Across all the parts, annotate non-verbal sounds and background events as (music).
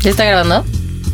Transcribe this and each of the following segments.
¿Ya está grabando?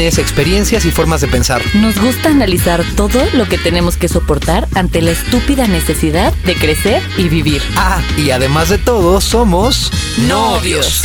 experiencias y formas de pensar. Nos gusta analizar todo lo que tenemos que soportar ante la estúpida necesidad de crecer y vivir. Ah, y además de todo, somos novios.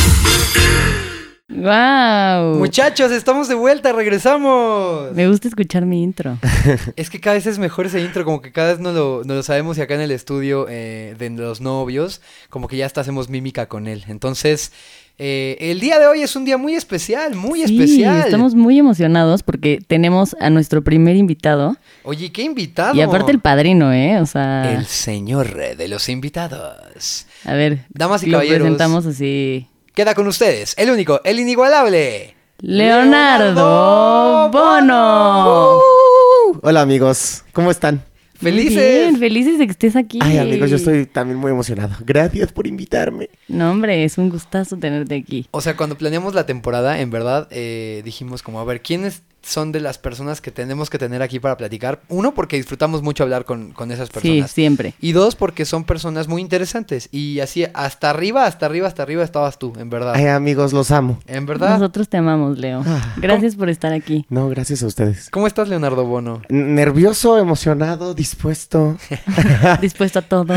¡Wow! Muchachos, estamos de vuelta, regresamos. Me gusta escuchar mi intro. (laughs) Es que cada vez es mejor ese intro, como que cada vez no lo, no lo sabemos y acá en el estudio eh, de los novios, como que ya hasta hacemos mímica con él. Entonces, eh, el día de hoy es un día muy especial, muy Sí, especial. Estamos muy emocionados porque tenemos a nuestro primer invitado. Oye, qué invitado. Y aparte el padrino, ¿eh? O sea, El señor de los invitados. a ver, Damas y lo caballeros. presentamos así. Queda con ustedes, el único, el inigualable. Leonardo Bono. Uh, Hola amigos, ¿cómo están? Muy Felices. bien, felices de que estés aquí. Ay amigos, yo estoy también muy emocionado. Gracias por invitarme. No, hombre, es un gustazo tenerte aquí. O sea, cuando planeamos la temporada, en verdad, eh, dijimos como, a ver, ¿quiénes son de las personas que tenemos que tener aquí para platicar? Uno, porque disfrutamos mucho hablar con, con esas Sí, personas. siempre. Y dos, porque son personas muy interesantes. Y así, hasta arriba, hasta arriba, hasta arriba estabas tú, en verdad. Ay amigos, los amo. En verdad. Nosotros te amamos, Leo. Ah. Gracias por estar aquí. No, gracias a ustedes. ¿Cómo estás, Leonardo Bono? Nervioso, emocionado, dispuesto. (laughs) (laughs) Dispuesto a todo.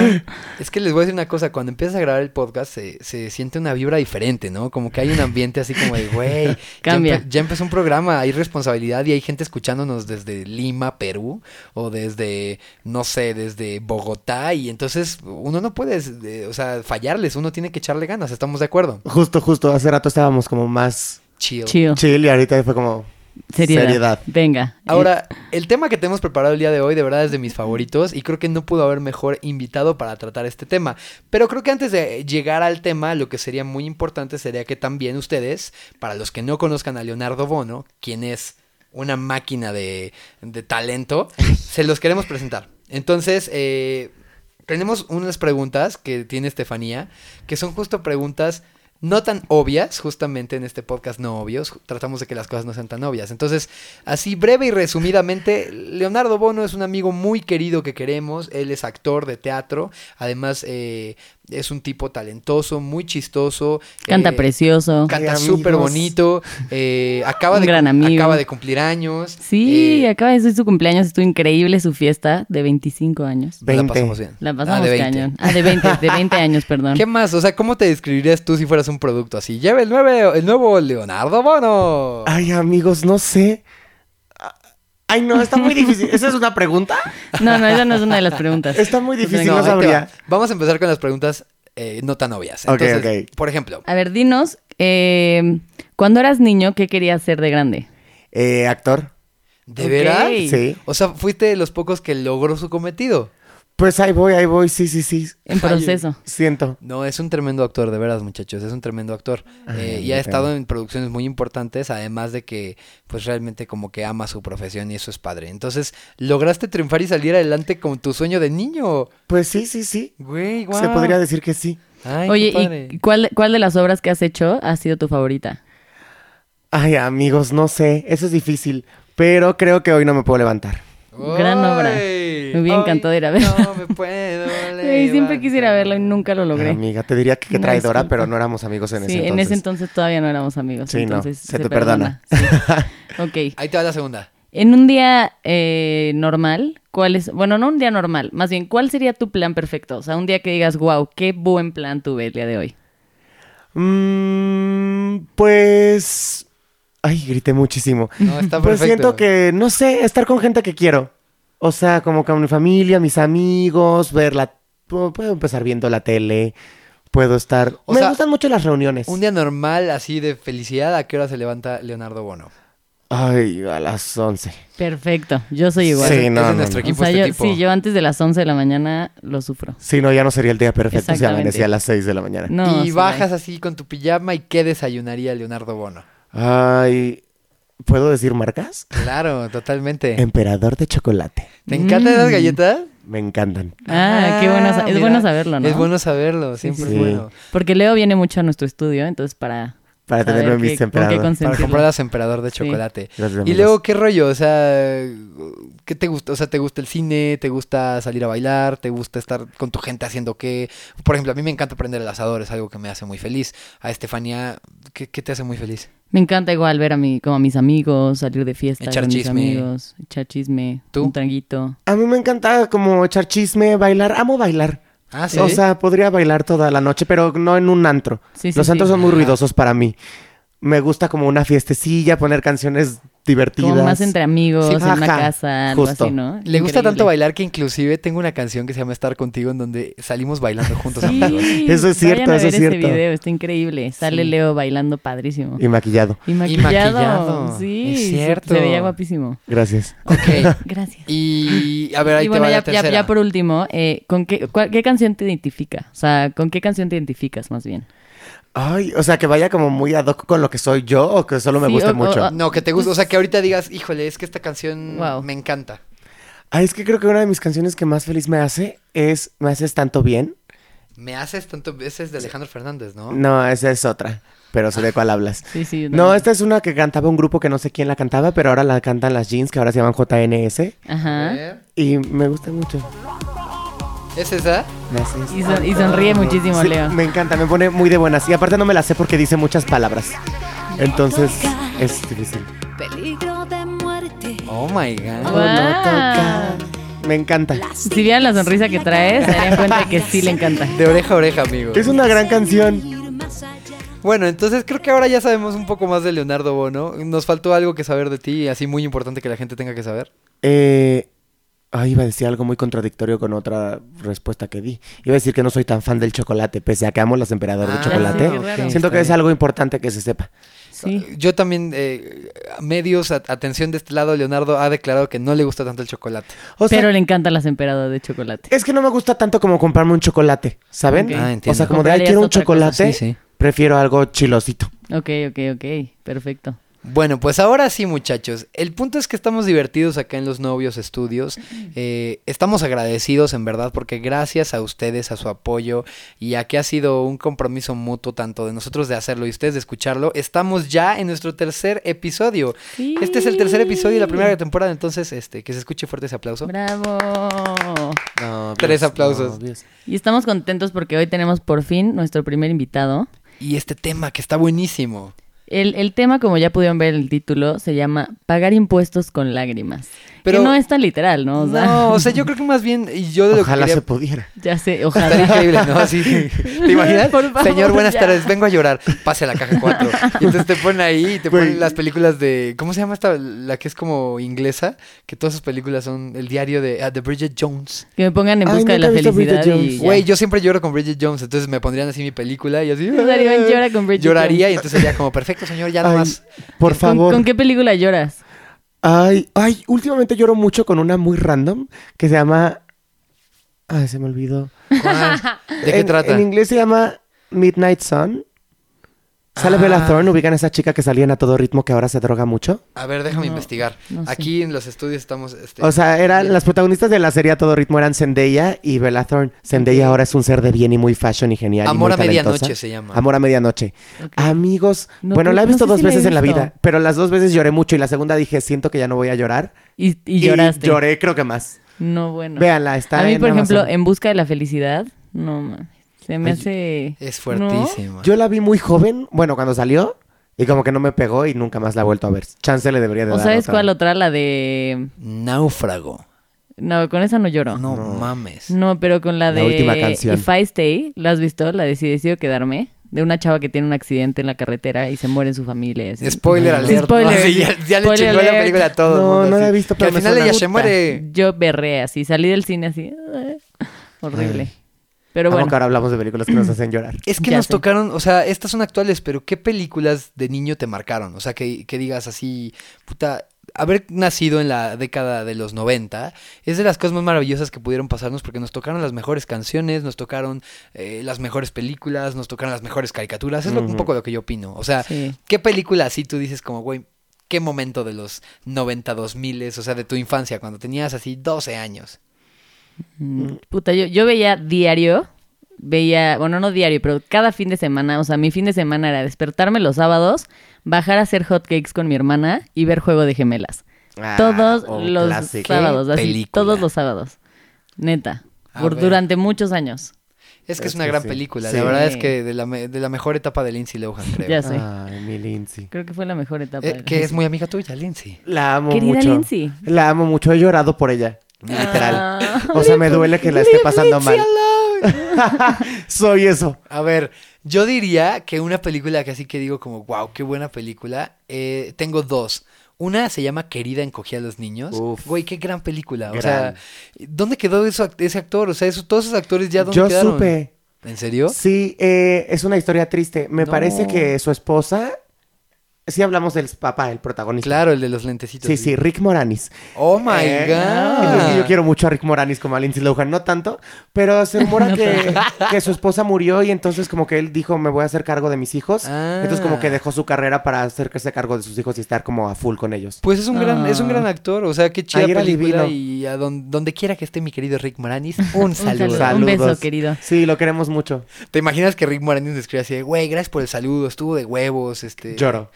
Es que les voy a decir una cosa, cuando empiezas a grabar el podcast se, se siente una vibra diferente, ¿no? Como que hay un ambiente así como de, güey, ya, (laughs) Cambia. empe- ya empezó un programa, hay responsabilidad y hay gente escuchándonos desde Lima, Perú, o desde, no sé, desde Bogotá, y entonces uno no puede, eh, o sea, fallarles, uno tiene que echarle ganas, ¿estamos de acuerdo? Justo, justo, hace rato estábamos como más Chill. Chill y ahorita fue como Seriedad. seriedad. Venga. Ahora, el tema que tenemos preparado el día de hoy de verdad es de mis favoritos y creo que no pudo haber mejor invitado para tratar este tema. Pero creo que antes de llegar al tema, lo que sería muy importante sería que también ustedes, para los que no conozcan a Leonardo Bono, quien es una máquina de, de talento, (laughs) se los queremos presentar. Entonces, eh, tenemos unas preguntas que tiene Estefanía, que son justo preguntas no tan obvias, justamente en este podcast no obvios, tratamos de que las cosas no sean tan obvias. Entonces, así breve y resumidamente, (laughs) Leonardo Bono es un amigo muy querido que queremos, él es actor de teatro, además eh, es un tipo talentoso, muy chistoso. Canta eh, precioso. Canta súper bonito, eh, acaba, Un de, gran amigo. acaba de cumplir años. Sí, eh, acaba de ser su cumpleaños. Estuvo increíble su fiesta de 25 años. la 20. pasamos bien. La Ah, pasamos de 20. cañón. Ah, de 20, de 20 (laughs) años, perdón. ¿Qué más? O sea, ¿cómo te describirías tú si fueras un producto así? Lleva el, nueve, el nuevo Leonardo Bono. Ay amigos, no sé. Ay no, está muy difícil. ¿Esa es una pregunta? No, no, esa no es una de las preguntas. Está muy difícil, No, sabría. va. Vamos a empezar con las preguntas eh, no tan obvias. Ok, Entonces, ok. Por ejemplo, A ver, dinos, eh, cuando eras niño, ¿qué querías ser de grande? Eh, actor. ¿de Ok. veras? Sí. O sea, fuiste de los pocos que logró su cometido. Pues ahí voy, ahí voy, sí, sí, sí. En proceso. Siento. No, es un tremendo actor, de veras, muchachos. Es un tremendo actor. Ay, Eh, y ha estado en producciones muy importantes, además de que, pues realmente como que ama su profesión y eso es padre. Entonces, lograste triunfar y salir adelante con tu sueño de niño. Pues sí, sí, sí. Güey, Se guau. podría decir que sí. Ay, qué Oye, padre. ¿y cuál, cuál de las obras que has hecho ha sido tu favorita? Ay, amigos, no sé. Eso es difícil. Pero creo que hoy no me puedo levantar. Gran obra. Me hubiera encantado ir a verla. No me puedo (laughs) Ay, siempre quisiera verlo y nunca lo logré. Amiga, te diría que Una traidora, pero no éramos amigos en sí, ese entonces. en ese entonces todavía no éramos amigos. Sí, no, entonces se te perdona. Sí. (laughs) ok. Ahí te va la segunda. En un día eh, normal, ¿cuál es? Bueno, no un día normal, más bien, ¿cuál sería tu plan perfecto? O sea, un día que digas, wow, qué buen plan tuve el día de hoy. Mm, pues... Ay, grité muchísimo. No, está Pues perfecto. siento que, no sé, estar con gente que quiero. O sea, como con mi familia, mis amigos, ver la... pu- Puedo empezar viendo la tele, puedo estar... O Me sea, gustan mucho las reuniones. Un día normal, así de felicidad, ¿a qué hora se levanta Leonardo Bono? Ay, a las 11. Perfecto, yo soy igual. Sí, no, no, nuestro no. O equipo sea, este yo, tipo. sí, yo antes de las 11 de la mañana lo sufro. Sí, no, ya no sería el día perfecto si amanecía a las 6 de la mañana. No, y sí, bajas así con tu pijama y ¿qué desayunaría Leonardo Bono? Ay, ¿puedo decir marcas? Claro, totalmente. Emperador de chocolate. ¿Te encantan esas Mm. galletas? Me encantan. Ah, qué bueno. Es mira, bueno saberlo, ¿no? Es bueno saberlo, siempre sí. es bueno. Porque Leo viene mucho a nuestro estudio, entonces para... Para saber tenerlo en qué- mis con qué emperador. Para consentirlo. comprarlas emperador de chocolate. Gracias, Y amigos. luego, ¿qué rollo? O sea, ¿qué te gusta? O sea, ¿te gusta el cine? ¿Te gusta salir a bailar? ¿Te gusta estar con tu gente haciendo qué? Por ejemplo, a mí me encanta prender el asador, es algo que me hace muy feliz. A Estefanía, ¿qué, qué te hace muy feliz? Me encanta igual ver a mi, como a mis amigos, salir de fiesta Echar con mis chisme. amigos, echar chisme, ¿Tú? un tranguito. A mí me encanta como echar chisme, bailar. Amo bailar. Ah, sí. O sea, podría bailar toda la noche, pero no en un antro. Sí, sí, Los antros son muy ruidosos para mí. Me gusta como una fiestecilla, poner canciones divertidas. Como más entre amigos, Sí, en una casa, algo justo. así, ¿no? Le gusta tanto bailar que inclusive tengo una canción que se llama Estar Contigo en donde salimos bailando juntos, amigos. Sí, Eso es cierto, vayan a eso es cierto. video, está increíble. Sale Sí. Leo bailando padrísimo. Y maquillado. Y maquillado. maquillado, Sí, es se- cierto. Se veía guapísimo. Gracias. Ok. (laughs) Gracias. Y a ver, ahí y te bueno, va ya, la ya, tercera. ya por último, eh, ¿con qué, cuál- qué canción te identifica? O sea, ¿con qué canción te identificas más bien? Ay, o sea, que vaya como muy ad hoc con lo que soy yo o que solo me Sí, guste o- mucho. o- No, que te gusta, o sea, que ahorita digas, híjole, es que esta canción Wow. me encanta. Ay, es que creo que una de mis canciones que más feliz me hace es Me haces tanto bien. Me haces tanto, ese es de Alejandro Fernández, ¿no? No, esa es otra. Pero sé de cuál (laughs) hablas. Sí, sí. No, esta es una que cantaba un grupo que no sé quién la cantaba, pero ahora la cantan las jeans, que ahora se llaman JNS. Ajá. Y me gusta mucho. ¿Es esa? Y, son- y sonríe muchísimo, Sí, Leo. me encanta, me pone muy de buenas. Y aparte no me la sé porque dice muchas palabras. Entonces es difícil. Peligro de muerte. Oh my god. Wow. No toca. Me encanta. Si vieran la sonrisa que trae, se darían cuenta que sí le encanta. De oreja a oreja, amigo. Es una gran canción. Ir más allá. Bueno, entonces creo que ahora ya sabemos un poco más de Leonardo Bono. Nos faltó algo que saber de ti, así muy importante que la gente tenga que saber. Eh, ay, iba a decir algo muy contradictorio con otra respuesta que di. Iba a decir que no soy tan fan del chocolate, pese a que amo los emperadores Ah, de chocolate. sí, qué raro. Siento que es algo importante que se sepa. Sí. Yo también, eh, medios, a- atención de este lado, Leonardo ha declarado que no le gusta tanto el chocolate. O sea, Pero le encantan las emperadoras de chocolate. es que no me gusta tanto como comprarme un chocolate, ¿saben? Ah, entiendo. O sea, como de, ay, quiero un chocolate, Sí, sí. prefiero algo chilosito. Ok, ok, ok. Perfecto. Bueno, pues ahora sí, muchachos. El punto es que estamos divertidos acá en los novios estudios. (clears throat) Eh, estamos agradecidos, en verdad, porque gracias a ustedes, a su apoyo y a que ha sido un compromiso mutuo tanto de nosotros de hacerlo y ustedes de escucharlo, estamos ya en nuestro tercer episodio. Sí. Este es el tercer episodio de la primera temporada, entonces, este, que se escuche fuerte ese aplauso. Bravo. No, Tres aplausos. Y estamos contentos porque hoy tenemos por fin nuestro primer invitado. Y este tema que está buenísimo. El, el tema, como ya pudieron ver en el título, se llama Pagar impuestos con lágrimas. Pero- que no es tan literal, ¿no? O sea, No, o sea, yo (laughs) creo que más bien, y yo de lo Ojalá que se quería... pudiera. ya sé, Estaría ojalá. increíble, ¿no? Así. (laughs) ¿Te imaginas? Por favor, Señor, buenas ya. tardes, vengo a llorar. Pase a la caja 4. Y entonces te ponen ahí y te ponen las películas de. ¿Cómo se llama esta? La que es como inglesa. Que todas sus películas son el diario de, ah, de Bridget Jones. Que me pongan en Ay, busca de nunca la felicidad y. Güey, yo siempre lloro con Bridget Jones. Entonces me pondrían así mi película y así. O sea, Iván llora con Bridget Lloraría y Jones. entonces sería como, perfecto, señor, ya Ay, nomás. por ¿Con- favor. ¿Con, qué película lloras? Ay, ay, últimamente lloro mucho con una muy random que se llama. Ay, se me olvidó. ¿Cuál? (laughs) ¿De qué En- trata? En inglés se llama Midnight Sun. Sale Ah. Bella Thorne, ubican a esa chica que salía en a todo ritmo que ahora se droga mucho. A ver, déjame No, investigar. no sé. Aquí en los estudios estamos. Este, O sea, eran bien. las protagonistas de la serie a todo ritmo eran Zendaya y Bella Thorne. Zendaya ahora es un ser de bien y muy fashion y genial. y Amor muy a talentosa. medianoche se llama. Amor a medianoche. Amigos, No, bueno, la he no visto sé dos si veces en la vida, pero las dos veces lloré mucho y la segunda dije, siento que ya no voy a llorar. Y, y lloraste. lloré, creo que más. No, bueno. Véanla, está a mí, en por ejemplo. En Busca de la Felicidad, no, mames, se me Ay, hace... Es ¿No? fuertísimo. Yo la vi muy joven, bueno, cuando salió, y como que no me pegó y nunca más la he vuelto a ver. Chance le debería de ¿O dar sabes otra. cuál otra? La de... Náufrago. No, con esa no lloro. No, No. mames. No, pero con la La de última canción. If I Stay, ¿la has visto? La de Si decido quedarme. De una chava que tiene un accidente en la carretera y se muere en su familia. así. Spoiler Sí, alert. spoiler, ¿no? Sí, sí. ya, ya le Spoiler chingó la alert. película a todo el No, mundo, no la he visto, Que pero al final ella se muere. Yo berré así, salí del cine así. (laughs) Horrible. Ay. Pero Amo bueno, que ahora hablamos de películas que nos (clears throat) hacen llorar. Es que Ya nos sé. tocaron, o sea, estas son actuales, pero ¿qué películas de niño te marcaron? O sea, que, que digas así, puta, haber nacido en la década de los 90 es de las cosas más maravillosas que pudieron pasarnos porque nos tocaron las mejores canciones, nos tocaron eh, las mejores películas, nos tocaron las mejores caricaturas. Es lo- un poco lo que yo opino. O sea, Sí. ¿qué película así tú dices como, güey, qué momento de los 90, 2000, o sea, de tu infancia, cuando tenías así 12 años? Mm, Puta, yo, yo veía diario, veía, bueno, no diario, pero cada fin de semana, o sea, mi fin de semana era despertarme los sábados, bajar a hacer hotcakes con mi hermana y ver Juego de Gemelas. Ah, todos un los sábados, así, película? todos los sábados. Neta, A por ver. durante muchos años. Es que es, Es una que gran sí. película. Sí. La verdad es que de la, me- de la mejor etapa de Lindsay Lohan, creo. Ya sé. Ay, mi Lindsay. Creo que fue la mejor etapa. Eh, de que es muy amiga tuya, Lindsay. La amo Querida mucho. Lindsay. La amo mucho. He llorado por ella. Literal. Ah. O sea, me duele que la esté pasando mal. (laughs) Soy eso. A ver, yo diría que una película que así que digo como, wow, qué buena película. eh, tengo dos. Una se llama Querida encogía a los niños. Uf. Güey, qué gran película. O sea, ¿dónde quedó eso, ese actor? O sea, eso- todos esos actores ya dónde Yo quedaron. supe. ¿En serio? Sí, eh, es una historia triste. Me No. parece que su esposa. Sí, hablamos del papá, el protagonista. Claro, el de los lentecitos. Sí, sí, Rick Moranis. Oh my Eh, god. Yo quiero mucho a Rick Moranis como a Lindsay Lohan, no tanto, pero se rumora (laughs) No que, que su esposa murió y entonces como que él dijo, me voy a hacer cargo de mis hijos. Ah. Entonces como que dejó su carrera para hacerse cargo de sus hijos y estar como a full con ellos. Pues es un gran, es un gran Ah. actor, o sea, qué chida película y a don- donde quiera que esté mi querido Rick Moranis, un (laughs) Un saludo. saludo. Un beso, querido. Sí, lo queremos mucho. ¿Te imaginas que Rick Moranis escribe así, de, güey, gracias por el saludo, estuvo de huevos, este... Lloro.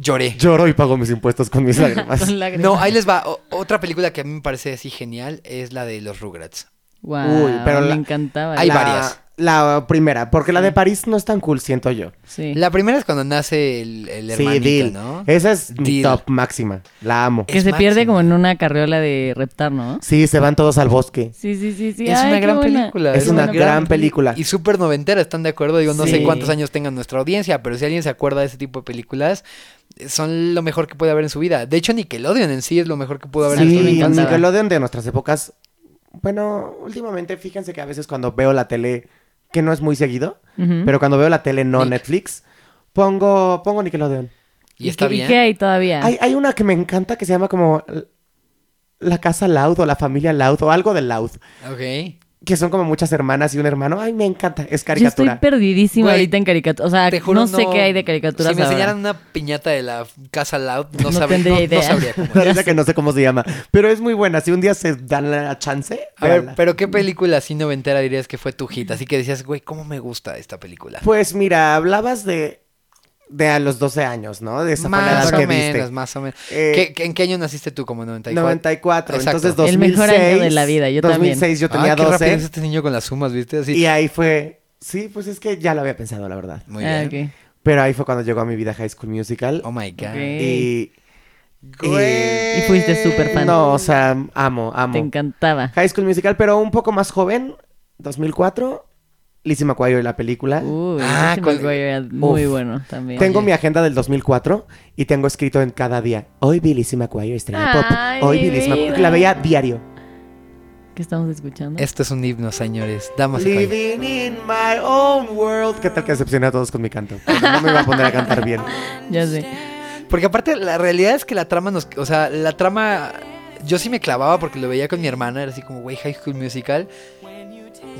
Lloré. Lloro y pago mis impuestos con mis (laughs) lágrimas. Con lágrimas. No, ahí les va. O- otra película que a mí me parece así genial es la de los Rugrats. Guau, Uy, pero me la- encantaba. Hay La- varias. La primera, porque la de París no es tan cool, siento yo. Sí. La primera es cuando nace el, el Sí, hermanito, Deal. ¿no? Esa es mi top máxima. La amo. Que es se pierde como en una carriola de reptar, ¿no? Sí, se van todos al bosque. Sí, sí, sí, sí. Es Ay, una gran buena. película. Es una gran película. Y súper noventera, ¿están de acuerdo? Digo, no sé Sí. cuántos años tenga nuestra audiencia, pero si alguien se acuerda de ese tipo de películas, son lo mejor que puede haber en su vida. De hecho, Nickelodeon en sí es lo mejor que pudo haber en su me Sí, vida. Nickelodeon de nuestras épocas. Bueno, últimamente fíjense que a veces cuando veo la tele, que no es muy seguido, pero cuando veo la tele no Nick. Netflix, pongo, pongo Nickelodeon. Y está qué- bien. qué hay todavía? Hay, hay una que me encanta que se llama como La Casa Loud o La Familia Loud o algo de Loud, Ok. Que son como muchas hermanas y un hermano. Ay, me encanta, es Yo estoy caricatura. perdidísima Güey, ahorita en caricatura. O sea, Te juro, no sé qué hay de caricaturas Si me ahora. enseñaran una piñata de la Casa Loud, no, No sabría, tendría no- no idea. sabría (laughs) cómo La es. verdad que no sé cómo se llama, pero es muy buena. Si un día se dan la chance, A ver, véanla. pero ¿qué película así noventera dirías que fue tu hit? Así que decías, güey, ¿cómo me gusta esta película? Pues mira, hablabas de, de a los 12 años, ¿no? De esa Más edad o que menos, diste. más o menos. Eh, ¿Qué, qué- en qué año naciste tú? ¿Como 94? 94, Exacto. entonces 2006. El mejor año de la vida, yo también. 2006 yo tenía Ah, qué rápido 12 es este niño con las sumas, ¿viste? Así. y ahí fue... Sí, pues es que ya lo había pensado, la verdad. Muy Ah, bien. ok. Pero ahí fue cuando llegó a mi vida High School Musical. Oh my God. Y... Y fuiste súper fan. No, o sea, amo, amo. Te encantaba. High School Musical, pero un poco más joven, 2004, Lizzie McGuire la película. Uy, Ah, Lizzie con- McGuire muy Uf. bueno también. Tengo Oye. mi agenda del 2004 y tengo escrito en cada día. Hoy vi Lizzie McGuire, estrella de Ay, pop. Hoy vi Lizzie McGuire. La veía diario. ¿Qué estamos escuchando? Esto es un himno, señores. Damas y caballeros. Living in my own world. ¿Qué tal que decepcioné a todos con mi canto? No me iba a poner a cantar bien. (laughs) Ya sé. Porque aparte, la realidad es que la trama nos... O sea, la trama... Yo sí me clavaba porque lo veía con mi hermana. Era así como, güey, High School Musical.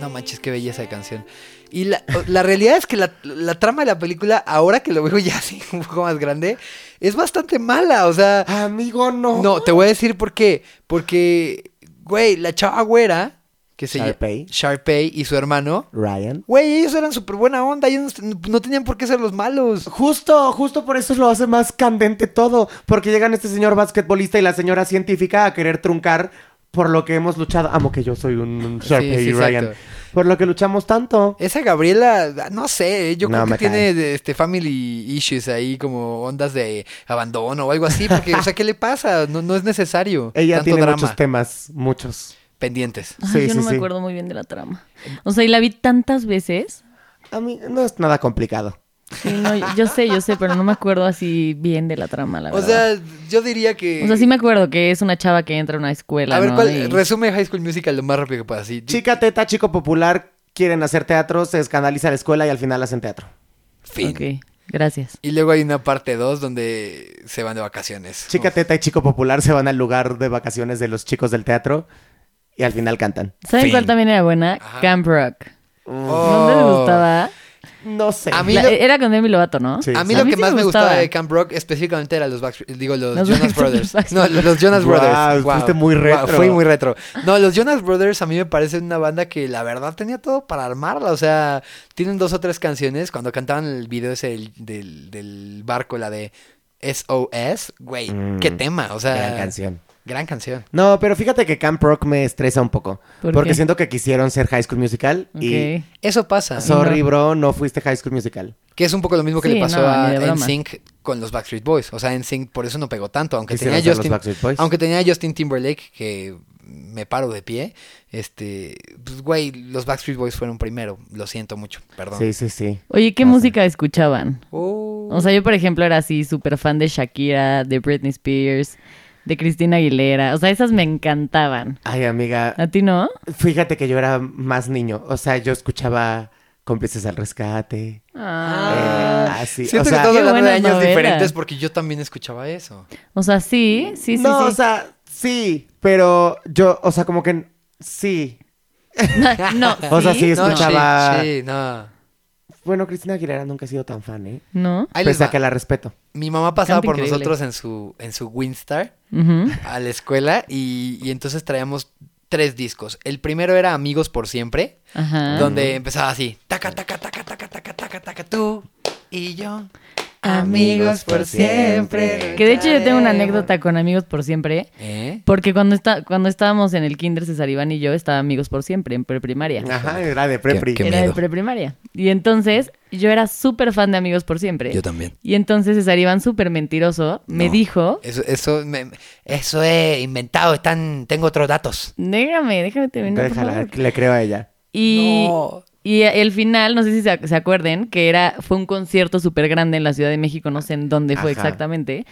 No manches, qué belleza de canción. Y la, la realidad es que la, la trama de la película, ahora que lo veo ya (laughs) así un poco más grande, es bastante mala. O sea, Amigo, no. no, te voy a decir por qué. Porque, güey, la chava güera, que se llama Sharpay. Sharpay y su hermano, Ryan. güey, ellos eran súper buena onda. Ellos no, no tenían por qué ser los malos. Justo, justo por eso lo hace más candente todo. Porque llegan este señor basquetbolista y la señora científica a querer truncar por lo que hemos luchado. Amo que yo soy un, (laughs) un Sharpay Sí, Ryan. exacto. Por lo que luchamos tanto. Esa Gabriela, no sé, yo No, creo que tiene cae. este family issues ahí, como ondas de abandono o algo así, porque, o sea, ¿qué le pasa? No, no es necesario. (laughs) Ella tanto tiene drama. muchos temas, muchos. pendientes. Ay, Sí, yo sí, no me acuerdo muy bien de la trama. O sea, y la vi tantas veces. A mí no es nada complicado. Sí, no, yo sé, yo sé, pero no me acuerdo así bien de la trama, la O verdad. sea, yo diría que... O sea, sí me acuerdo que es una chava que entra a una escuela, A ver, ¿no? ¿cuál? Y- Resume High School Musical lo más rápido que puedas. Sí, Chica teta, chico popular, quieren hacer teatro, se escandaliza la escuela y al final hacen teatro. fin. Ok. Gracias. Y luego hay una parte 2 donde se van de vacaciones. Chica Teta y Chico Popular se van al lugar de vacaciones de los chicos del teatro y al final cantan. ¿Saben Fin. cuál también era buena? Ajá. Camp Rock. Oh. ¿Dónde les gustaba? No sé. A mí La- lo- Era con Demi Lovato, ¿no? Sí. A mí lo mí que sí más me gustaba gustaba. de Camp Rock específicamente eran los Backstreet, digo los, Los Jonas Brothers. No, los Jonas Brothers. fuiste muy retro. fui muy retro. No, los Jonas Brothers a mí me parece una banda que la verdad tenía todo para armarla. O sea, tienen dos o tres canciones. Cuando cantaban el video ese del, del, del barco, la de SOS, güey, Mm. qué tema. O sea, Gran canción. Gran canción. No, pero fíjate que Camp Rock me estresa un poco. ¿Por porque qué? siento que quisieron ser High School Musical y... Eso pasa. Sorry, bro, no fuiste High School Musical. Que es un poco lo mismo que Sí, le pasó no, a. NSYNC con los Backstreet Boys. O sea, NSYNC por eso no pegó tanto, aunque tenía Justin, Backstreet Boys. aunque tenía Justin Timberlake que me paro de pie. Este, pues güey, los Backstreet Boys fueron primero. Lo siento mucho, perdón. Sí, sí, sí. Oye, ¿qué música escuchaban? Oh. O sea, yo, por ejemplo, era así súper fan de Shakira, de Britney Spears, de Cristina Aguilera. O sea, esas me encantaban. Ay, amiga, ¿A ti no? fíjate que yo era más niño. O sea, yo escuchaba Cómplices al Rescate. Ah. eh, así. Siento o que sea, estamos Qué hablando de años diferentes porque yo también escuchaba eso. O sea, sí, sí, sí. no, sí. o sea, sí, pero yo, o sea, como que sí. (laughs) no, O sea, sí, No, escuchaba. sí, sí, no. Bueno, Cristina Aguilera nunca he sido tan fan, ¿eh? ¿No? Ahí les Pese a que la respeto. Mi mamá pasaba Canta por increíble. nosotros en su, en su Winstar Ujú. a la escuela y, y entonces traíamos tres discos. El primero era Amigos por Siempre. Ajá. Donde empezaba así, taca, taca, taca, taca, taca, taca, taca, tú y yo, Amigos por siempre. Que de hecho yo tengo una anécdota con Amigos por Siempre. ¿Eh? Porque cuando, está, cuando estábamos en el kinder, César Iván y yo, estaba Amigos por Siempre, en preprimaria. Ajá, era de prepri. Qué Era de preprimaria. Y entonces, yo era súper fan de Amigos por Siempre. Yo también. Y entonces César Iván, súper mentiroso, me No. dijo... Eso, eso, me- eso he inventado, están, tengo otros datos. Déjame, déjame terminar, por Déjala, favor". le creo a ella. Y, No. Y el final, no sé si se, se acuerden, que era fue un concierto súper grande en la Ciudad de México, no sé en dónde fue Ajá. exactamente.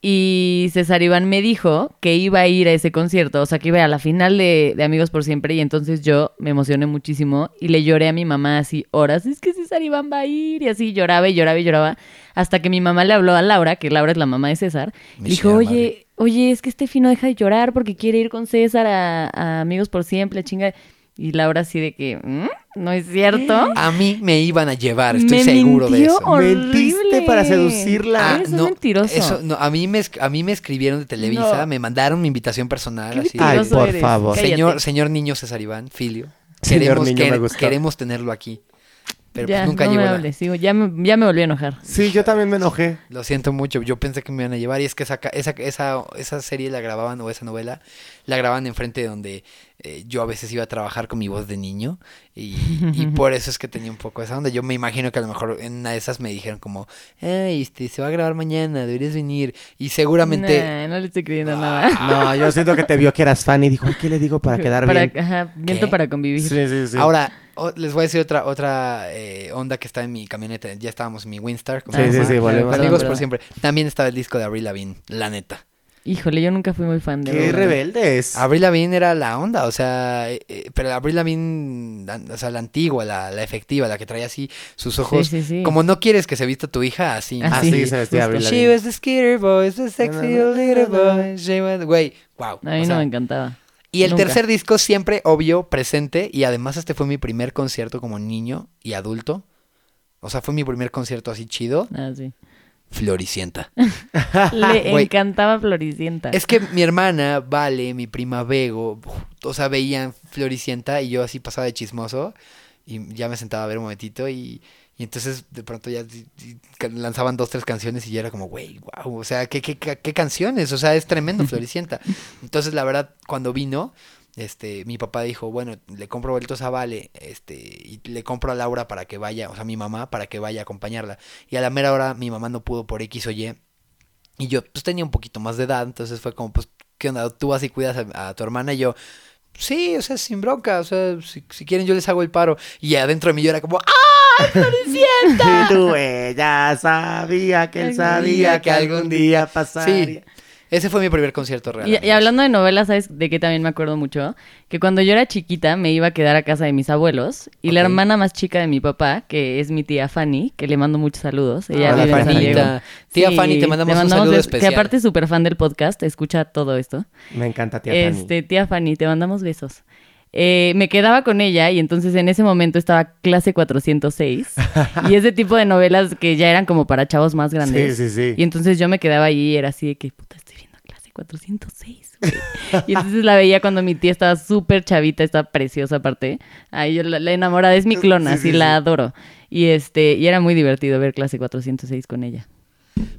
Y César Iván me dijo que iba a ir a ese concierto, o sea, que iba a la final de, de Amigos por Siempre. Y entonces yo me emocioné muchísimo y le lloré a mi mamá así horas. Es que César Iván va a ir. Y así lloraba y lloraba y lloraba. Hasta que mi mamá le habló a Laura, que Laura es la mamá de César. y dijo, oye, madre. oye, es que Steffi no deja de llorar porque quiere ir con César a, a Amigos por Siempre, chinga. Y Laura así de que, "¿Mm? ¿no es cierto? (gasps) A mí me iban a llevar, estoy Me seguro de eso. horrible. Mentiste para seducirla. Mentiroso. Ah, eso- no, a, mí me, a mí me escribieron de Televisa, No. me mandaron mi invitación personal. Qué así. Ay, mentiroso por eres. favor. Cállate. Señor, señor niño César Iván, Filio. Señor Queremos, niño, quer- me gustó. queremos tenerlo aquí. Pero ya, pues nunca no llegó. me la- hables, digo, ya, me, ya me volví a enojar. Sí, yo también me enojé. Lo siento mucho, yo pensé que me iban a llevar y es que esa, ca- esa, esa, esa serie la grababan o esa novela la grababan enfrente de donde eh, yo a veces iba a trabajar con mi voz de niño y, y (laughs) por eso es que tenía un poco esa onda. Yo me imagino que a lo mejor en una de esas me dijeron como, ay, este, se va a grabar mañana, deberías venir y seguramente... Nah, no le estoy creyendo nada. No, yo siento que te vio que eras fan y dijo, "Ay, ¿qué le digo para (laughs) quedar Para- bien? Ajá, viento ¿Qué? para convivir. Sí, sí, sí. Ahora, les voy a decir otra otra eh, onda que está en mi camioneta. Ya estábamos en mi Winstar. como Sí, sí, mamá. sí, volvemos. Amigos perdón. por siempre. También estaba el disco de Avril Lavigne, la neta. Híjole, yo nunca fui muy fan de Qué Avril. rebeldes. Avril Lavigne era la onda, o sea, eh, eh, pero Avril Lavigne, la- o sea, la antigua, la, la efectiva, la que traía así sus ojos. Sí, sí, sí. Como no quieres que se vista tu hija, así. Ah, Ah, sí, sí, se vestía. Avril She Lavigne. was the skater boy, the sexy little boy. She was... Güey, wow. A mí o sea, no me encantaba. Y el Nunca. tercer disco siempre, obvio, presente. Y además este fue mi primer concierto como niño y adulto. O sea, fue mi primer concierto así chido. Ah, sí. Floricienta. (laughs) Le (laughs) encantaba Floricienta. Es que mi hermana, Vale, mi prima Bego, o sea, veían Floricienta y yo así pasaba de chismoso y ya me sentaba a ver un momentito y, y entonces de pronto ya lanzaban dos, tres canciones y ya era como, güey, wow, o sea, ¿qué, qué, qué, canciones? O sea, es tremendo Floricienta. Entonces, la verdad, cuando vino, este, mi papá dijo, bueno, le compro vueltos a Vale, este, y le compro a Laura para que vaya, o sea, mi mamá para que vaya a acompañarla. Y a la mera hora mi mamá no pudo por X o Y. Y yo, pues tenía un poquito más de edad, entonces fue como, pues, ¿qué onda? ¿Tú vas y cuidas a, a tu hermana? Y yo, sí, o sea, sin bronca, o sea, si, si quieren yo les hago el paro. Y adentro de mí yo era como, ¡ah! (laughs) Y tú, ella sabía que él sabía que algún día pasaría. Sí. Ese fue mi primer concierto real. Y, hablando de novelas, ¿sabes de qué también me acuerdo mucho? Que cuando yo era chiquita me iba a quedar a casa de mis abuelos y la hermana más chica de mi papá, que es mi tía Fanny, que le mando muchos saludos. Ella Hola, vive en San Fanita. Diego. Tía Fanny, te mandamos un saludo especial. Que aparte es súper fan del podcast, escucha todo esto. Me encanta, tía Fanny. Este, tía Fanny, te mandamos besos. Eh, me quedaba con ella y entonces en ese momento estaba clase 406 y ese tipo de novelas que ya eran como para chavos más grandes. Sí, sí, sí. Y entonces yo me quedaba ahí y era así de que, puta, estoy viendo clase 406. güey". y entonces la veía cuando mi tía estaba súper chavita, estaba preciosa aparte. Ay, yo la, la enamorada, es mi clona, Sí, así sí, la sí. adoro. Y este, y era muy divertido ver clase 406 con ella.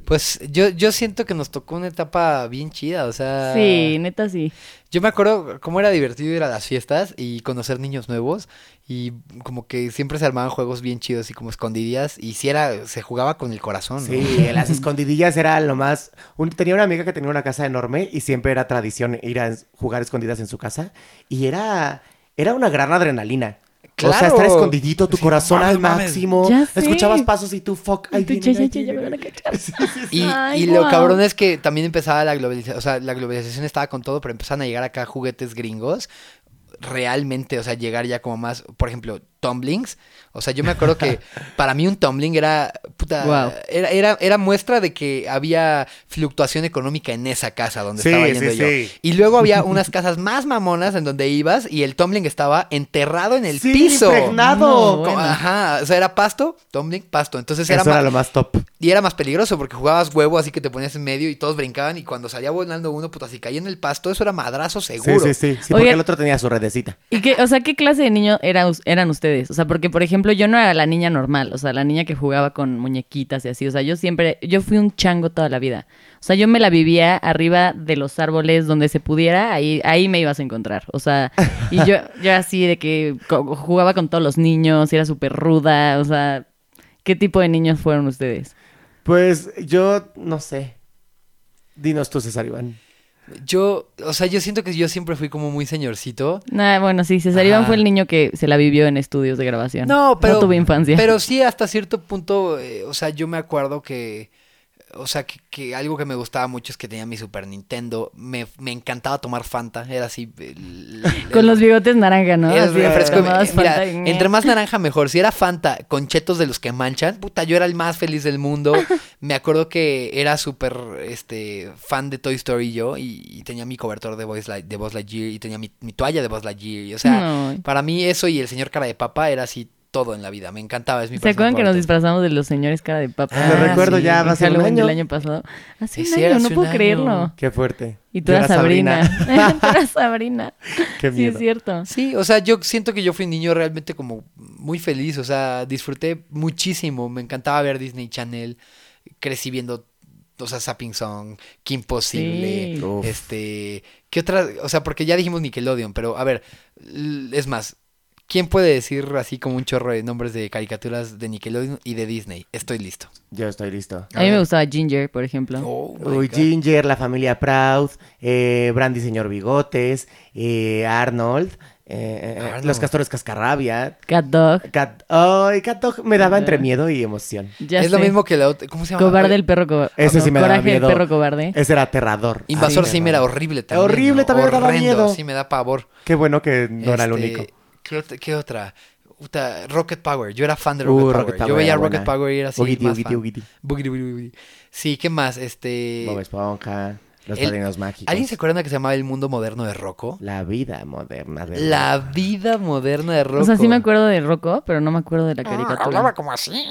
Pues yo, yo siento que nos tocó una etapa bien chida, o sea... Sí, neta sí. Yo me acuerdo cómo era divertido ir a las fiestas y conocer niños nuevos y como que siempre se armaban juegos bien chidos y como escondidillas y si era, se jugaba con el corazón. ¿no? Sí, las escondidillas era lo más... un- tenía una amiga que tenía una casa enorme y siempre era tradición ir a jugar escondidas en su casa y era, era una gran adrenalina. O sea, estar escondidito, tu Sí, corazón mames, al máximo. Ya sé. Escuchabas pasos y tú, fuck, ahí Tú, ya, ya, ya, ya me van a cachar. (laughs) Y, Ay, y lo cabrón es que también empezaba la globalización, o sea, la globalización estaba con todo, pero empezaban a llegar acá juguetes gringos realmente, o sea, llegar ya como más, por ejemplo, tumblings. O sea, yo me acuerdo que (laughs) para mí un tumbling era, puta, era, era, era muestra de que había fluctuación económica en esa casa donde Sí, estaba sí, yendo yo. sí. Y luego había (laughs) unas casas más mamonas en donde ibas y el tumbling estaba enterrado en el Sí, piso. impregnado. No, Como- bueno. Ajá, o sea, era pasto, tumbling, pasto. Entonces era, Eso era lo más top. y era más peligroso porque jugabas huevo así que te ponías en medio y todos brincaban y cuando salía volando uno, puta, si caía en el pasto, eso era madrazo seguro. Sí, sí, sí. Sí, Oye- porque el otro tenía su redecita. ¿Y qué, o sea, qué clase de niño era, eran ustedes? O sea, porque, por ejemplo, yo no era la niña normal, o sea, la niña que jugaba con muñequitas y así. O sea, yo siempre, yo fui un chango toda la vida. O sea, yo me la vivía arriba de los árboles donde se pudiera, ahí, ahí me ibas a encontrar. O sea, y yo, (laughs) yo así de que jugaba con todos los niños era súper ruda. O sea, ¿qué tipo de niños fueron ustedes? Pues yo no sé. Dinos tú, César Iván. Yo, o sea, yo siento que yo siempre fui como muy señorcito. Nah, bueno, sí, César Iván fue el niño que se la vivió en estudios de grabación. No, pero. No tuve infancia. Pero sí, hasta cierto punto, eh, o sea, yo me acuerdo que. O sea, que, que algo que me gustaba mucho es que tenía mi Super Nintendo. Me, me encantaba tomar Fanta. Era así. el- el- Con los bigotes naranja, ¿no? Era Así mira, Fanta y- entre más naranja mejor. Si era Fanta con chetos de los que manchan, puta, yo era el más feliz del mundo. (laughs) Me acuerdo que era súper este, fan de Toy Story yo y, y tenía mi cobertor de Buzz, Light- de Buzz Lightyear y tenía mi, mi toalla de Buzz Lightyear. Y, o sea, para mí eso y el señor cara de papa era así todo en la vida. Me encantaba, es mi ¿Se acuerdan que nos disfrazamos de los señores cara de papa? Ah, Lo recuerdo sí. ya, ser un año. del año pasado. Hace un año, no hace puedo año. creerlo. Qué fuerte. Y tú eras era Sabrina. (laughs) (laughs) tú eras Sabrina. Qué Sí, miedo. es cierto. Sí, o sea, yo siento que yo fui un niño realmente como muy feliz, o sea, disfruté muchísimo, me encantaba ver Disney Channel, crecí viendo, o sea, Sapping Song, Sí. Uf. este, ¿qué otra? O sea, porque ya dijimos Nickelodeon, pero a ver, es más, ¿quién puede decir así como un chorro de nombres de caricaturas de Nickelodeon y de Disney? Estoy listo. Yo estoy listo. A mí me gustaba Ginger, por ejemplo. Oh, Uy, God. Ginger, la familia Proud, eh, Brandy Señor Bigotes, eh, Arnold, eh, eh, Arnold. los castores cascarrabia. Cat Dog. Cat, Dog me daba entre miedo y emoción. Ya es lo mismo que la otra, ¿cómo se llama? Cobarde el perro cobarde. Ese sí me daba Coraje miedo. el perro cobarde. Ese era aterrador. Invasor sí me era horrible también. Horrible, ¿no? también me daba Horrendo, miedo. Sí me da pavor. Qué bueno que no era el Este, único. ¿Qué, otra, qué otra? Puta, Rocket Power. Yo era fan de Uh, Rocket, Power. Yo veía Rocket buena. Power y era así Boogity, más Boogity, fan. Boogity. Boogity, Boogity, Boogity. Sí, ¿qué más? Este... Bob Esponja, los el- padrinos mágicos. ¿Alguien se acuerda que se llamaba El Mundo Moderno de Rocco? La vida moderna de La vida moderna de Rocco. O sea, sí me acuerdo de Rocco, pero no me acuerdo de la caricatura. hablaba como así.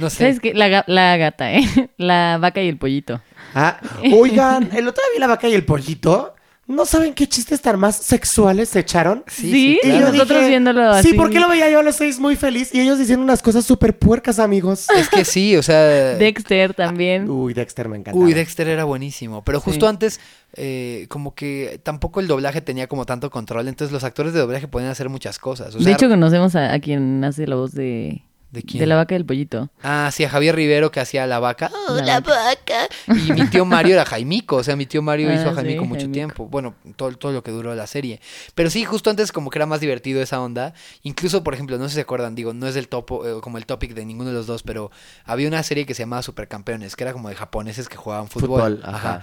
No sé. ¿Sabes qué? La, la gata, ¿eh? (laughs) La vaca y el pollito. Ah, oigan, el otro día vi la vaca y el pollito. ¿No saben qué chistes tan más sexuales se echaron? Sí, Sí, sí, y claro. nosotros viéndolo así. Sí, porque lo veía yo a los seis muy feliz y ellos diciendo unas cosas súper puercas, amigos. Es que sí, o sea... (laughs) Dexter también. Uy, Dexter me encantaba. Uy, Dexter era buenísimo. Pero justo Sí. antes, eh, como que tampoco el doblaje tenía como tanto control. Entonces los actores de doblaje podían hacer muchas cosas. O de hecho, conocemos a, a quien hace la voz de, ¿De quién? de la vaca y el pollito. Ah, sí, a Javier Rivero que hacía la vaca. ¡Oh, La la vaca! Y mi tío Mario era Jaimico. O sea, mi tío Mario Ah, hizo a sí, Jaimico mucho Jaimico. tiempo. Bueno, todo, todo lo que duró la serie. Pero sí, justo antes como que era más divertido esa onda. Incluso, por ejemplo, no sé si se acuerdan, digo, no es del topo, eh, como el topic de ninguno de los dos, pero había una serie que se llamaba Supercampeones, que era como de japoneses que jugaban fútbol. Fútbol, ajá.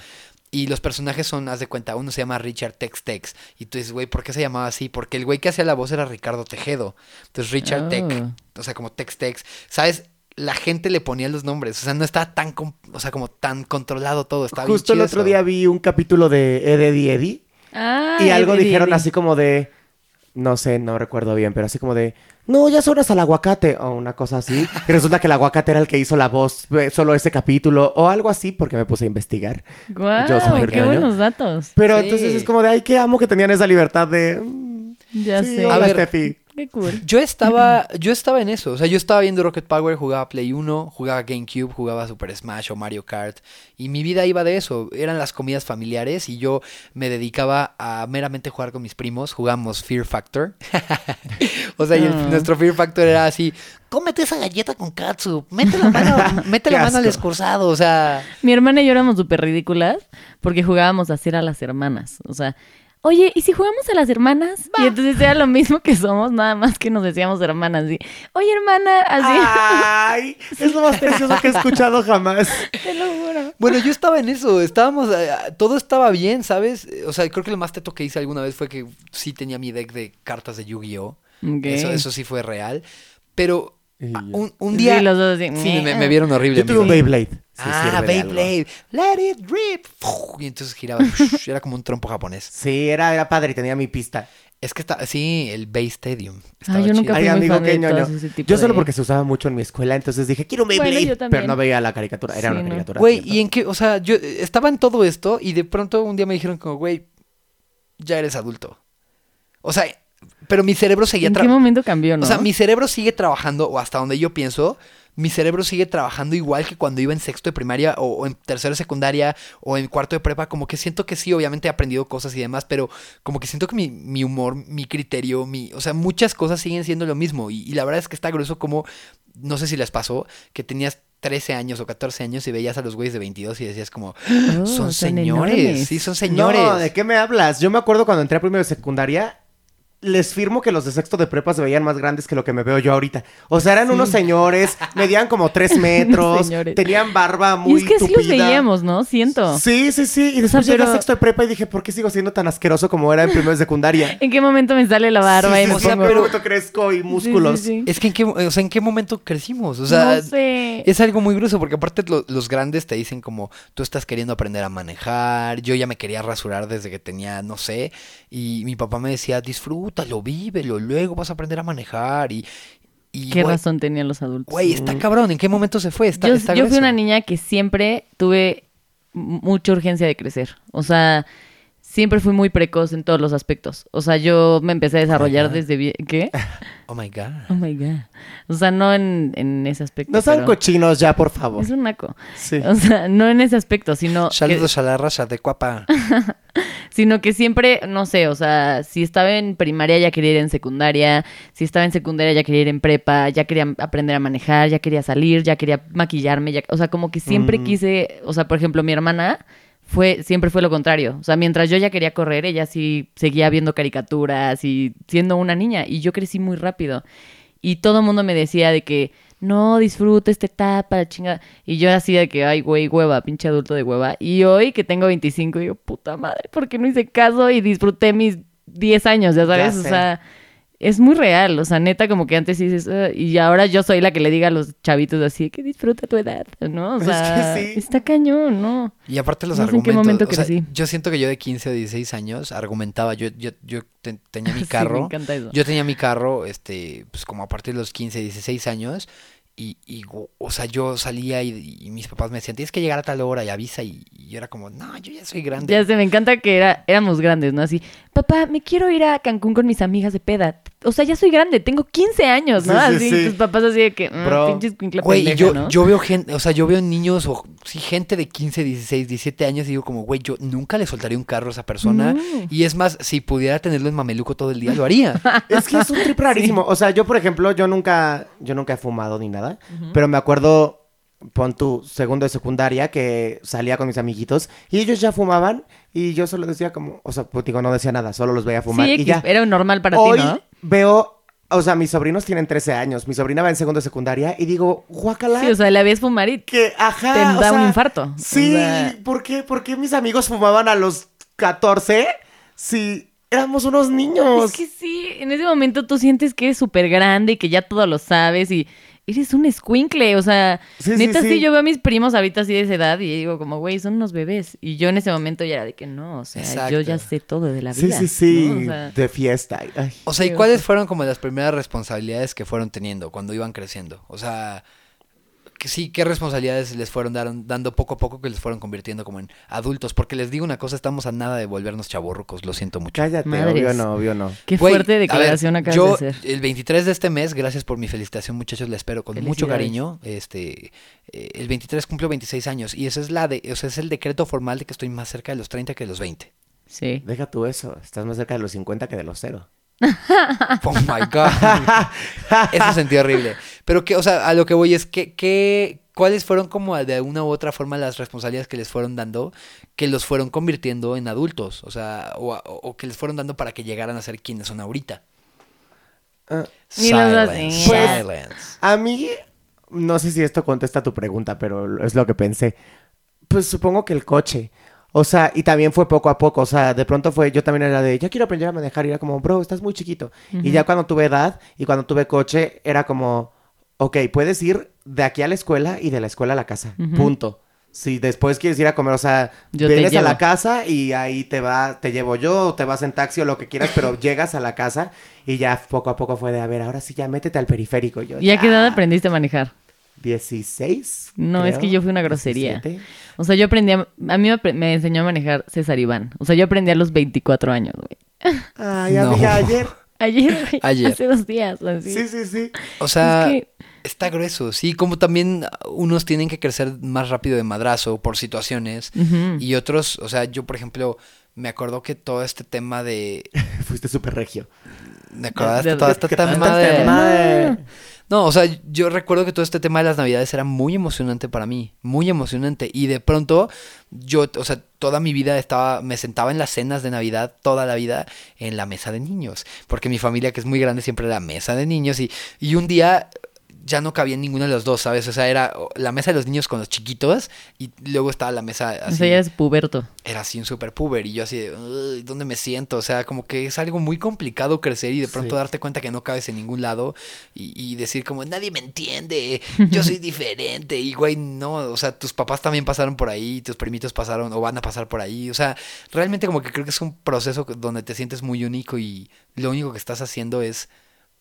Y los personajes son, haz de cuenta, uno se llama Richard Tex Tex. Y tú dices, güey, ¿por qué se llamaba así? Porque el güey que hacía la voz era Ricardo Tejedo. Entonces Richard Oh. Tech, o sea, como Tex Tex. ¿Sabes? La gente le ponía los nombres. O sea, no estaba tan, o sea, como tan controlado todo. Estaba bien Justo el otro eso. día vi un capítulo de Ed, Eddie, Eddie. Ah, Y algo Eddie, dijeron Eddie. así como de. No sé, no recuerdo bien, pero así como de. No, ya son al aguacate. O una cosa así. (laughs) Y resulta que el aguacate era el que hizo la voz, eh, solo ese capítulo. O algo así, porque me puse a investigar. Guau, Yo qué buenos datos. Pero Sí. entonces es como de, ay, qué amo que tenían esa libertad de. mm, Ya sí, sé. A ver, Steffi. Qué cool. Yo estaba, yo estaba en eso. O sea, yo estaba viendo Rocket Power, jugaba Play 1, jugaba GameCube, jugaba Super Smash o Mario Kart. Y mi vida iba de eso. Eran las comidas familiares y yo me dedicaba a meramente jugar con mis primos. Jugamos Fear Factor. (laughs) o sea, y el- Ah. nuestro Fear Factor era así. Cómete esa galleta con katsu. Mete la mano, (laughs) mete la mano al excursado. O sea, Mi hermana y yo éramos súper ridículas porque jugábamos a hacer a las hermanas. O sea, oye, ¿y si jugamos a las hermanas? Y entonces era lo mismo que somos, nada más que nos decíamos hermanas. Y, oye, hermana, así. Ay, (laughs) es lo más precioso que he escuchado jamás. Te lo juro. Bueno, yo estaba en eso, estábamos, eh, todo estaba bien, ¿sabes? O sea, creo que lo más teto que hice alguna vez fue que sí tenía mi deck de cartas de Yu-Gi-Oh! Eso, eso sí fue real. Pero Ah, un, un Sí, día... los dos así, Sí, me, vieron horrible. Yo tuve un. Beyblade. Sí, ah. Beyblade. Let it rip. Y entonces giraba. (laughs) Era como un trompo japonés. Sí, era, era padre y tenía mi pista. Es que está, sí, el Bay Stadium. Ay, Estaba yo nunca chido. fui Ay, muy fan qué de ñoño. todo ese tipo Yo solo de- porque se usaba mucho en mi escuela, entonces dije, quiero un Beyblade. pero no veía la caricatura, era Sí, una no. caricatura. Güey, y en qué, o sea, yo estaba en todo esto y de pronto un día me dijeron como, güey, ya eres adulto. O sea, pero mi cerebro seguía ¿En qué trabajando. momento cambió, no? O sea, mi cerebro sigue trabajando, o hasta donde yo pienso, mi cerebro sigue trabajando igual que cuando iba en sexto de primaria o, o en tercero de secundaria o en cuarto de prepa. Como que siento que sí, obviamente he aprendido cosas y demás, pero como que siento que mi, mi humor, mi criterio, mi, o sea, muchas cosas siguen siendo lo mismo. Y, y la verdad es que está grueso como, no sé si les pasó, que tenías 13 años o 14 años y veías a los güeyes de 22 y decías como, Oh, son son señores, enormes. sí, son señores. No, ¿de qué me hablas? Yo me acuerdo cuando entré a primero de secundaria, les firmo que los de sexto de prepa se veían más grandes que lo que me veo yo ahorita. O sea, eran unos señores, medían como tres (laughs) metros, tenían barba y muy es que así los veíamos, ¿no? Siento. Sí, sí, sí. Y después sea, llegué a pero- sexto de prepa y dije, ¿por qué sigo siendo tan asqueroso como era en primero de secundaria? (laughs) ¿En qué momento me sale la barba Sí, y sí, me o sea, pongo- pero momento crezco y Sí, sí, músculos. sí. Es que en qué, o sea, ¿en qué momento crecimos? O sea, no sé. Es algo muy grueso porque aparte lo- los grandes te dicen como tú estás queriendo aprender a manejar, yo ya me quería rasurar desde que tenía, no sé, y mi papá me decía, disfrútalo, vívelo, luego vas a aprender a manejar y... y ¿Qué güey, razón tenían los adultos? Güey, está cabrón, ¿en qué momento se fue? Está, yo, está yo fui una niña que siempre tuve mucha urgencia de crecer. O sea, siempre fui muy precoz en todos los aspectos. O sea, yo me empecé a desarrollar desde bien... ¿Qué? (laughs) Oh my God. Oh my God. O sea, no en, en ese aspecto. No sean cochinos ya, por favor. Es un naco. Sí. O sea, no en ese aspecto, sino que, Saludos a la raza de Cuapa. (laughs) sino que siempre, no sé, o sea, si estaba en primaria ya quería ir en secundaria, si estaba en secundaria ya quería ir en prepa, ya quería aprender a manejar, ya quería salir, ya quería maquillarme, ya, o sea, como que siempre Mm. quise, o sea, por ejemplo, mi hermana fue siempre fue lo contrario, o sea, mientras yo ya quería correr, ella sí seguía viendo caricaturas y siendo una niña y yo crecí muy rápido. Y todo el mundo me decía de que no disfruta esta etapa, la chingada. Y yo así de que, ay, güey, hueva, pinche adulto de hueva. Y hoy que tengo 25, digo, puta madre, ¿por qué no hice caso y disfruté mis 10 años, ya sabes? Ya o sea, es muy real. O sea, neta, como que antes dices, "Ah", y ahora yo soy la que le diga a los chavitos así, que disfruta tu edad, ¿no? O Es sea, que sí. está cañón, ¿no? Y aparte los No sé en qué argumentos. momento o sea, crecí. yo siento que yo de 15 o 16 años argumentaba, yo, yo, yo te- tenía mi (laughs) Sí, me carro. encanta eso. Yo tenía mi carro, este, pues como a partir de los 15, 16 años. Y, y, o sea, yo salía y, y mis papás me decían, tienes que llegar a tal hora y avisa. Y, y yo era como, no, yo ya soy grande. Ya sé, me encanta que era, éramos grandes, ¿no? Así, papá, me quiero ir a Cancún con mis amigas de peda. O sea, ya soy grande, tengo 15 años, ¿no? Sí, sí, así, sí. tus papás así de que, mm, Bro. pinches cuincla Güey, yo, ¿no? yo veo gente, o sea, yo veo niños o sí, gente de 15, 16, 17 años y digo como, güey, yo nunca le soltaría un carro a esa persona. Y es más, si pudiera tenerlo en mameluco todo el día, lo haría. (laughs) Es que es un trip rarísimo. O sea, yo, por ejemplo, yo nunca, yo nunca he fumado ni nada. Pero me acuerdo, pon tu segundo de secundaria, que salía con mis amiguitos y ellos ya fumaban y yo solo decía como, o sea, pues digo, no decía nada, solo los veía fumar sí, y ya. era normal para Hoy ti, ¿no? veo o sea, mis sobrinos tienen 13 años. Mi sobrina va en segundo de secundaria y digo, guacala. Sí, o sea, la ves fumar y que, ajá. te da un infarto. Sí, O sea- ¿por qué? ¿Por qué mis amigos fumaban a los 14 si éramos unos niños? Es que sí, en ese momento tú sientes que eres súper grande y que ya todo lo sabes y eres un escuincle, o sea, Sí, sí, neta sí, sí. yo veo a mis primos ahorita así de esa edad y digo como, güey, son unos bebés. Y yo en ese momento ya era de que no, o sea, Exacto. yo ya sé todo de la Sí, vida. sí, sí, ¿no? O sea, de fiesta. Ay. O sea, ¿y Sí, cuáles fueron como las primeras responsabilidades que fueron teniendo cuando iban creciendo? O sea, que sí, ¿qué responsabilidades les fueron dar- dando poco a poco que les fueron convirtiendo como en adultos? Porque les digo una cosa, estamos a nada de volvernos chavorrucos, lo siento mucho. Cállate, Madres. obvio no, obvio no. Qué Güey, fuerte a ver, declaración acabas yo, de hacer. El 23 de este mes, gracias por mi felicitación, muchachos, la espero con mucho cariño. Este, eh, el 23 cumplo 26 años y ese es la de, o sea, es el decreto formal de que estoy más cerca de los 30 que de los 20. Sí. Deja tú eso, estás más cerca de los 50 que de los cero. (laughs) Oh my god. Eso sentí horrible. Pero que, o sea, a lo que voy es que, que ¿cuáles fueron como de una u otra forma las responsabilidades que les fueron dando que los fueron convirtiendo en adultos? O sea, o, o- que les fueron dando para que llegaran a ser quienes son ahorita. Ah, dos, Silence, Pues- silence. a mí, no sé si esto contesta tu pregunta, pero es lo que pensé. Pues supongo que el coche. O sea, y también fue poco a poco. O sea, de pronto fue, yo también era de, ya quiero aprender a manejar. Y era como, bro, estás muy chiquito. Y ya cuando tuve edad y cuando tuve coche, era como, ok, puedes ir de aquí a la escuela y de la escuela a la casa. Punto. Si después quieres ir a comer, o sea, Yo vienes a la casa y ahí te va, te llevo yo, o te vas en taxi o lo que quieras, pero (laughs) llegas a la casa y ya poco a poco fue de, a ver, ahora sí ya métete al periférico. Yo, ¿Y a qué edad "Ya". aprendiste a manejar? 16. No, es que yo fui una grosería. 17. O sea, yo aprendí a... A mí me, enseñó a manejar César Iván. O sea, yo aprendí a los 24 años, güey. Ay, No. amiga, ayer. (laughs) Ayer, güey, (laughs) Ayer. hace dos días. Así. Sí, sí, sí. O sea, Es que- está grueso. Sí, como también unos tienen que crecer más rápido de madrazo por situaciones y otros, o sea, yo por ejemplo, me acuerdo que todo este tema de... (laughs) Fuiste súper regio. De- este que tema de... de- No, o sea, yo recuerdo que todo este tema de las navidades era muy emocionante para mí, muy emocionante. Y de pronto, yo, o sea, toda mi vida estaba, me sentaba en las cenas de Navidad, toda la vida, en la mesa de niños. Porque mi familia, que es muy grande, siempre era mesa de niños. Y, y un día ya no cabía en ninguno de los dos, ¿sabes? O sea, era la mesa de los niños con los chiquitos y luego estaba la mesa O así sea, ya es puberto. era así un super puber y yo así de, "Uy, ¿dónde me siento? O sea, como que es algo muy complicado crecer y de pronto Sí. darte cuenta que no cabes en ningún lado y, y decir como, nadie me entiende, (laughs) yo soy diferente y güey, no, o sea, tus papás también pasaron por ahí, tus primitos pasaron o van a pasar por ahí, o sea, realmente como que creo que es un proceso donde te sientes muy único y lo único que estás haciendo es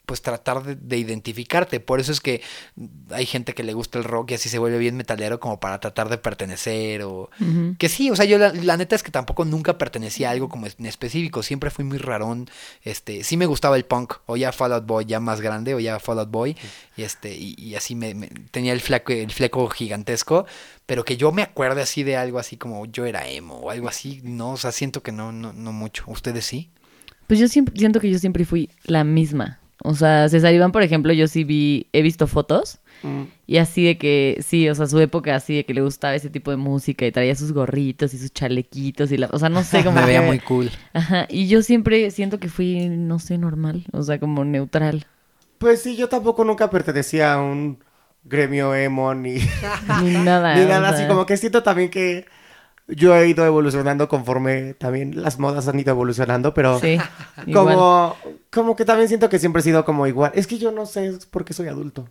pues tratar de, de identificarte. Por eso es que hay gente que le gusta el rock y así se vuelve bien metalero como para tratar de pertenecer o... Que sí, o sea, yo la, la neta es que tampoco nunca pertenecía a algo como en específico, siempre fui muy rarón, este, sí me gustaba el punk, o ya Fall Out Boy ya más grande, o ya Fall Out Boy, y este, y, y así me, me- tenía el fleco, el fleco gigantesco, pero que yo me acuerde así de algo así como yo era emo, o algo así, no, o sea, siento que no, no, no mucho, ¿ustedes sí? Pues yo siempre, siento que yo siempre fui la misma. O sea, César Iván, por ejemplo, yo sí vi, he visto fotos Mm. y así de que, sí, o sea, su época así de que le gustaba ese tipo de música y traía sus gorritos y sus chalequitos y la, o sea, no sé (laughs) cómo. me veía muy cool. Ajá, y yo siempre siento que fui, no sé, normal, o sea, como neutral. Pues sí, yo tampoco nunca pertenecía a un gremio emo ni, Ni nada. (laughs) ni o nada así. Como que siento también que yo he ido evolucionando conforme también las modas han ido evolucionando, pero Sí, (laughs) igual. como, como que también siento que siempre he sido como igual. Es que yo no sé por qué soy adulto.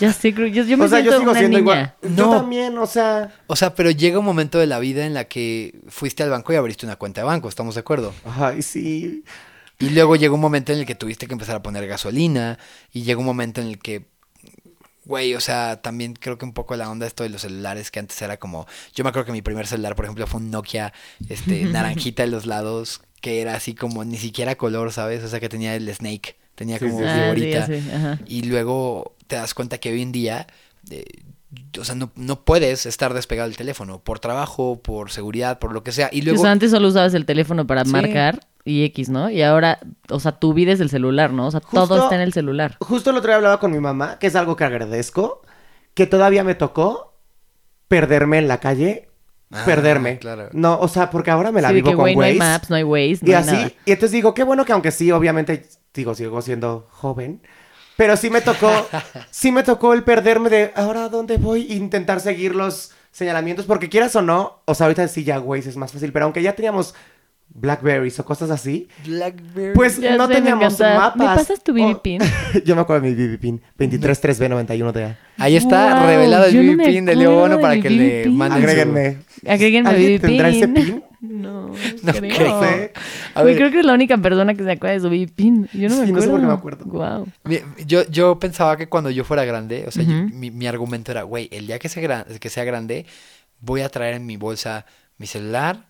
Ya sé, creo- yo, yo me o sea, siento yo sigo una siendo niña. igual. Yo No. también, o sea. O sea, pero llega un momento de la vida en la que fuiste al banco y abriste una cuenta de banco, ¿estamos de acuerdo? Ay, sí. Y luego llega un momento en el que tuviste que empezar a poner gasolina. Y llega un momento en el que, güey, o sea, también creo que un poco la onda esto de los celulares que antes era como... Yo me acuerdo que mi primer celular, por ejemplo, fue un Nokia este, (laughs) naranjita en los lados, que era así como ni siquiera color, ¿sabes? O sea, que tenía el Snake, tenía Sí, como sí, sí. Ah, sí. Y luego te das cuenta que hoy en día, eh, o sea, no, no puedes estar despegado del teléfono por trabajo, por seguridad, por lo que sea. Y luego... O sea, antes solo usabas el teléfono para Sí. marcar y X, ¿no? Y ahora, o sea, tu vida es el celular, ¿no? O sea, todo está en el celular. Justo el otro día hablaba con mi mamá, que es algo que agradezco, que todavía me tocó perderme en la calle. Ah, perderme. claro. No, o sea, porque ahora me la Sí, vivo que, con güey, no hay Waze. maps, no hay Waze, no Y hay así, nada. y entonces digo, qué bueno que aunque sí, obviamente digo, sigo siendo joven. Pero sí me tocó, (laughs) sí me tocó el perderme de ahora dónde voy e intentar seguir los señalamientos, porque quieras o no, o sea, ahorita sí ya, güey, es más fácil, pero aunque ya teníamos Blackberries o cosas así, Blackberry. pues Ya no sé, teníamos mapas. ¿Me pasas tu BB Oh, pin? (laughs) Yo me acuerdo de mi BB pin, 233B91DA. Ahí está Wow, revelado el yo no BB me pin de acuerdo Leono para que BB le manden Agréguenme. Agréguenme ¿Alguien BB tendrá ese pin. (laughs) No, No creo. creo. A creo que es la única persona que se acuerda de su pin. Yo no me Sí, no sé acuerdo. por qué me acuerdo. Wow. yo, yo pensaba que cuando yo fuera grande, o sea, yo- mi, mi argumento era, güey, el día que sea, gran- que sea grande, voy a traer en mi bolsa mi celular,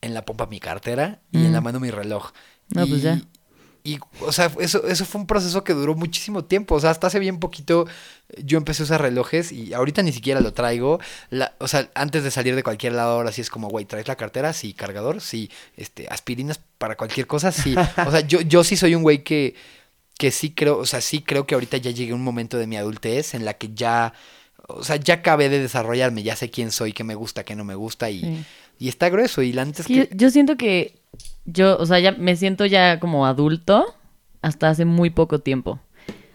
en la pompa mi cartera y en la Mm. mano mi reloj. No, y, pues ya. Y, o sea, eso, eso fue un proceso que duró muchísimo tiempo. O sea, hasta hace bien poquito eh, yo empecé a usar relojes y ahorita ni siquiera lo traigo. La, o sea, antes de salir de cualquier lado, ahora sí es como, güey, ¿traes la cartera? Sí, cargador, sí, este, aspirinas para cualquier cosa, sí. O sea, yo, yo sí soy un güey que, que sí creo, o sea, sí creo que ahorita ya llegué a un momento de mi adultez en la que ya, o sea, ya acabé de desarrollarme, ya sé quién soy, qué me gusta, qué no me gusta y, Sí. y está grueso. Y la neta es Es que yo siento que yo, o sea, ya me siento ya como adulto hasta hace muy poco tiempo.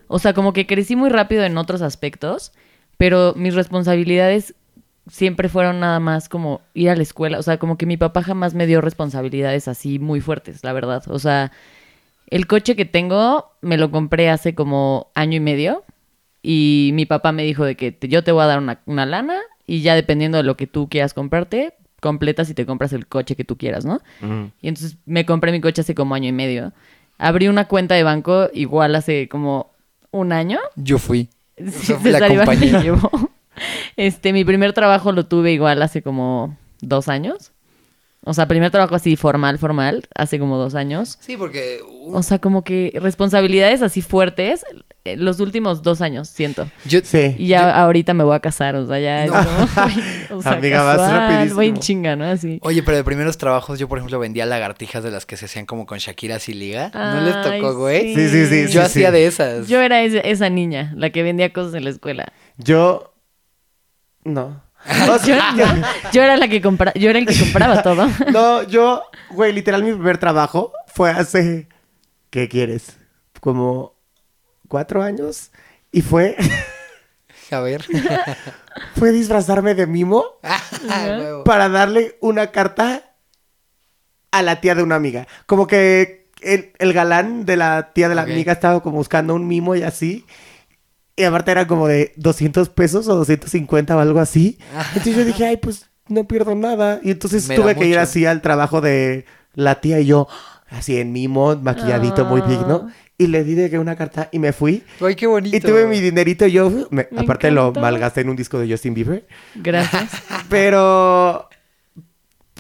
O sea, como que crecí muy rápido en otros aspectos, pero mis responsabilidades siempre fueron nada más como ir a la escuela. O sea, como que mi papá jamás me dio responsabilidades así muy fuertes, la verdad. O sea, el coche que tengo me lo compré hace como año y medio y mi papá me dijo de que yo te voy a dar una, una lana y ya dependiendo de lo que tú quieras comprarte, completas y te compras el coche que tú quieras, ¿no? Y entonces me compré mi coche hace como año y medio. Abrí una cuenta de banco igual hace como un año. Yo fui. (laughs) Sí, sea, fui la César Iván me compañía. llevó. Este, mi primer trabajo lo tuve igual hace como dos años. O sea, primer trabajo así formal, formal, hace como dos años. Sí, porque... O sea, como que responsabilidades así fuertes los últimos dos años, siento. yo, Sí. Y ya ahorita me voy a casar, o sea, ya es No. como, (laughs) (laughs) o sea, Amiga, vas casual, rapidísimo. voy en chinga, ¿no? Así. Oye, pero de primeros trabajos yo, por ejemplo, vendía lagartijas de las que se hacían como con Shakira y liga. ¿No les tocó, güey? Sí, sí, sí, Yo hacía de esas. Yo era esa niña, la que vendía cosas en la escuela. Yo. No. O (laughs) Yo, sea, yo- yo era la que compra, yo era el que compraba todo. No, yo, güey, literal, mi primer trabajo fue hace. ¿Qué quieres? Como cuatro años. Y fue, (laughs) A ver. (laughs) fue disfrazarme de mimo (laughs) Huevo. para darle una carta a la tía de una amiga. Como que el, el galán de la tía de la amiga estaba como buscando un mimo y así. Y aparte era como de 200 pesos o 250 o algo así. Entonces yo dije, ay, pues no pierdo nada. Y entonces Me tuve que ir así al trabajo de la tía y yo, así en mimo, maquilladito, muy Ah. digno. Y le di de que una carta y me fui. Ay, qué bonito. Y tuve mi dinerito y yo, me- Me aparte lo malgasté en un disco de Justin Bieber. Gracias. (laughs) Pero.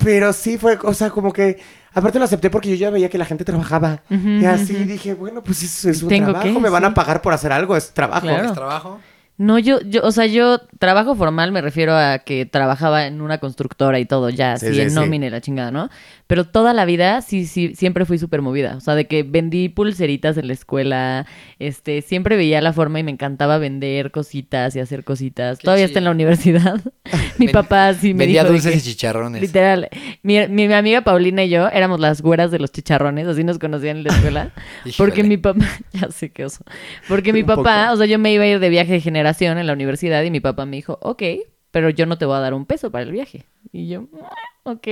Pero sí fue, o sea, como que. Aparte lo acepté porque yo ya veía que la gente trabajaba. Y así dije, bueno, pues eso es un Tengo trabajo. que, me van sí. a pagar por hacer algo, es trabajo. Claro. ¿Es trabajo? No, yo, yo, o sea, yo trabajo formal me refiero a que trabajaba en una constructora y todo, ya, Sí, así sí, en sí. y la chingada, ¿no? Pero toda la vida sí, sí, siempre fui súper movida. O sea, de que vendí pulseritas en la escuela, este, siempre veía la forma y me encantaba vender cositas y hacer cositas. Qué Todavía chido. está en la universidad. (laughs) Mi Ven- papá sí me Vendía dijo dulces que- y chicharrones. Literal. Mi, mi, mi amiga Paulina y yo éramos las güeras de los chicharrones, así nos conocían en la escuela. (laughs) porque mi papá, (laughs) ya sé qué oso. Porque mi Un papá, poco. o sea, yo me iba a ir de viaje de en la universidad y mi papá me dijo, ok, pero yo no te voy a dar un peso para el viaje. Y yo, "Ah, ok.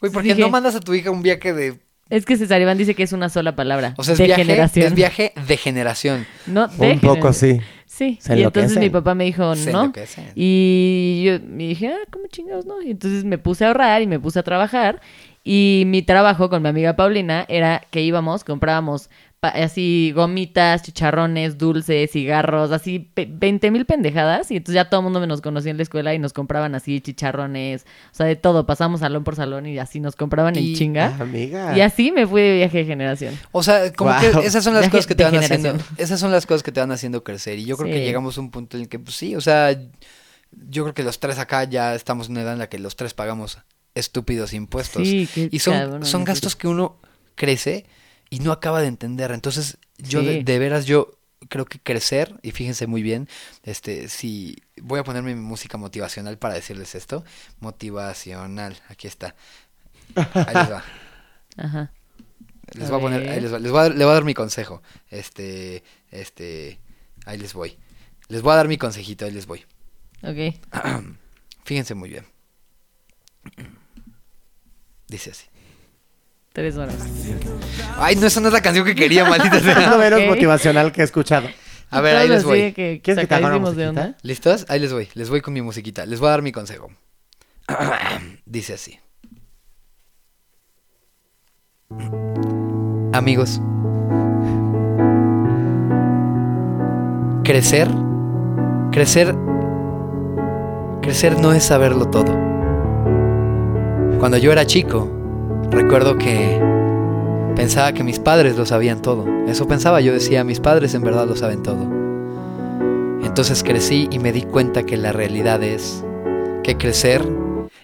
Güey, ¿por qué Dije, no mandas a tu hija un viaje de... Es que César Iván dice que es una sola palabra. O sea, es de viaje, generación. es viaje de generación. No, de Un poco generación. sí. Sí, Se y entonces mi papá me dijo, Se no. enloquecen. Y yo me dije, ah, ¿cómo chingados no? Y entonces me puse a ahorrar y me puse a trabajar. Y mi trabajo con mi amiga Paulina era que íbamos, comprábamos así gomitas, chicharrones, dulces, cigarros, así pe- 20 mil pendejadas. Y entonces ya todo el mundo nos conocía en la escuela y nos compraban así chicharrones, o sea, de todo. Pasamos salón por salón y así nos compraban Y- en chinga. Amiga. Y así me fui de viaje de generación. O sea, como que esas son las Viaje cosas que te van haciendo. Esas son las cosas que te van haciendo crecer. Y yo creo que llegamos a un punto en el que, pues sí, o sea, yo creo que los tres acá ya estamos en una edad en la que los tres pagamos estúpidos impuestos. Sí, qué y son, cabrón, son gastos que uno crece y no acaba de entender. Entonces, yo de, Sí. de veras, yo creo que crecer, y fíjense muy bien, este, si voy a ponerme mi música motivacional para decirles esto. Motivacional, aquí está. Ahí les va. (laughs) Ajá. Les A voy a poner, ahí les, va- les voy a, voy a dar mi consejo. Este, este, ahí les voy. Les voy a dar mi consejito, ahí les voy. Ok. (clears throat) Fíjense muy bien. Dice así. Tres horas. Ay, no, esa no es la canción que quería, maldita Es sea. (laughs) lo menos Ok. motivacional que he escuchado. A ver, ahí les así voy. de que ¿Quieres que te haga una sacadísimos de musiquita? onda. ¿Listos? Ahí les voy. Les voy con mi musiquita. Les voy a dar mi consejo. (clears throat) Dice así. Amigos. Crecer. Crecer. Crecer no es saberlo todo. Cuando yo era chico, recuerdo que pensaba que mis padres lo sabían todo. Eso pensaba, yo decía, mis padres en verdad lo saben todo. Entonces crecí y me di cuenta que la realidad es que crecer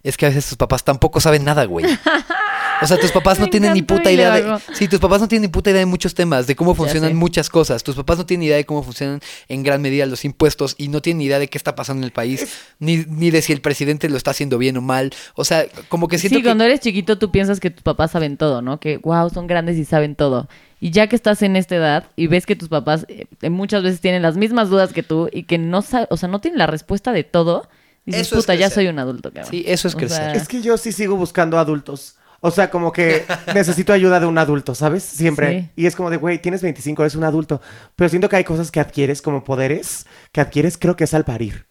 es que a veces tus papás tampoco saben nada, güey. (laughs) O sea, tus (laughs) papás no tienen ni puta idea de... Sí, tus papás no tienen ni puta idea de muchos temas, de cómo funcionan muchas cosas. Tus papás no tienen idea de cómo funcionan en gran medida los impuestos y no tienen ni idea de qué está pasando en el país, ni, ni de si el presidente lo está haciendo bien o mal. O sea, como que siento Sí, que... cuando eres chiquito tú piensas que tus papás saben todo, ¿no? Que, wow, son grandes y saben todo. Y ya que estás en esta edad y ves que tus papás eh, muchas veces tienen las mismas dudas que tú y que no saben, o sea, no tienen la respuesta de todo, dices, Eso es puta, ya soy un adulto, cabrón. Sí, eso es O crecer. sea, Es que yo sí sigo buscando adultos. O sea, como que (laughs) necesito ayuda de un adulto, ¿sabes? Siempre. Sí. Y es como de, güey, tienes 25, eres un adulto. Pero siento que hay cosas que adquieres como poderes, que adquieres creo que es al parir.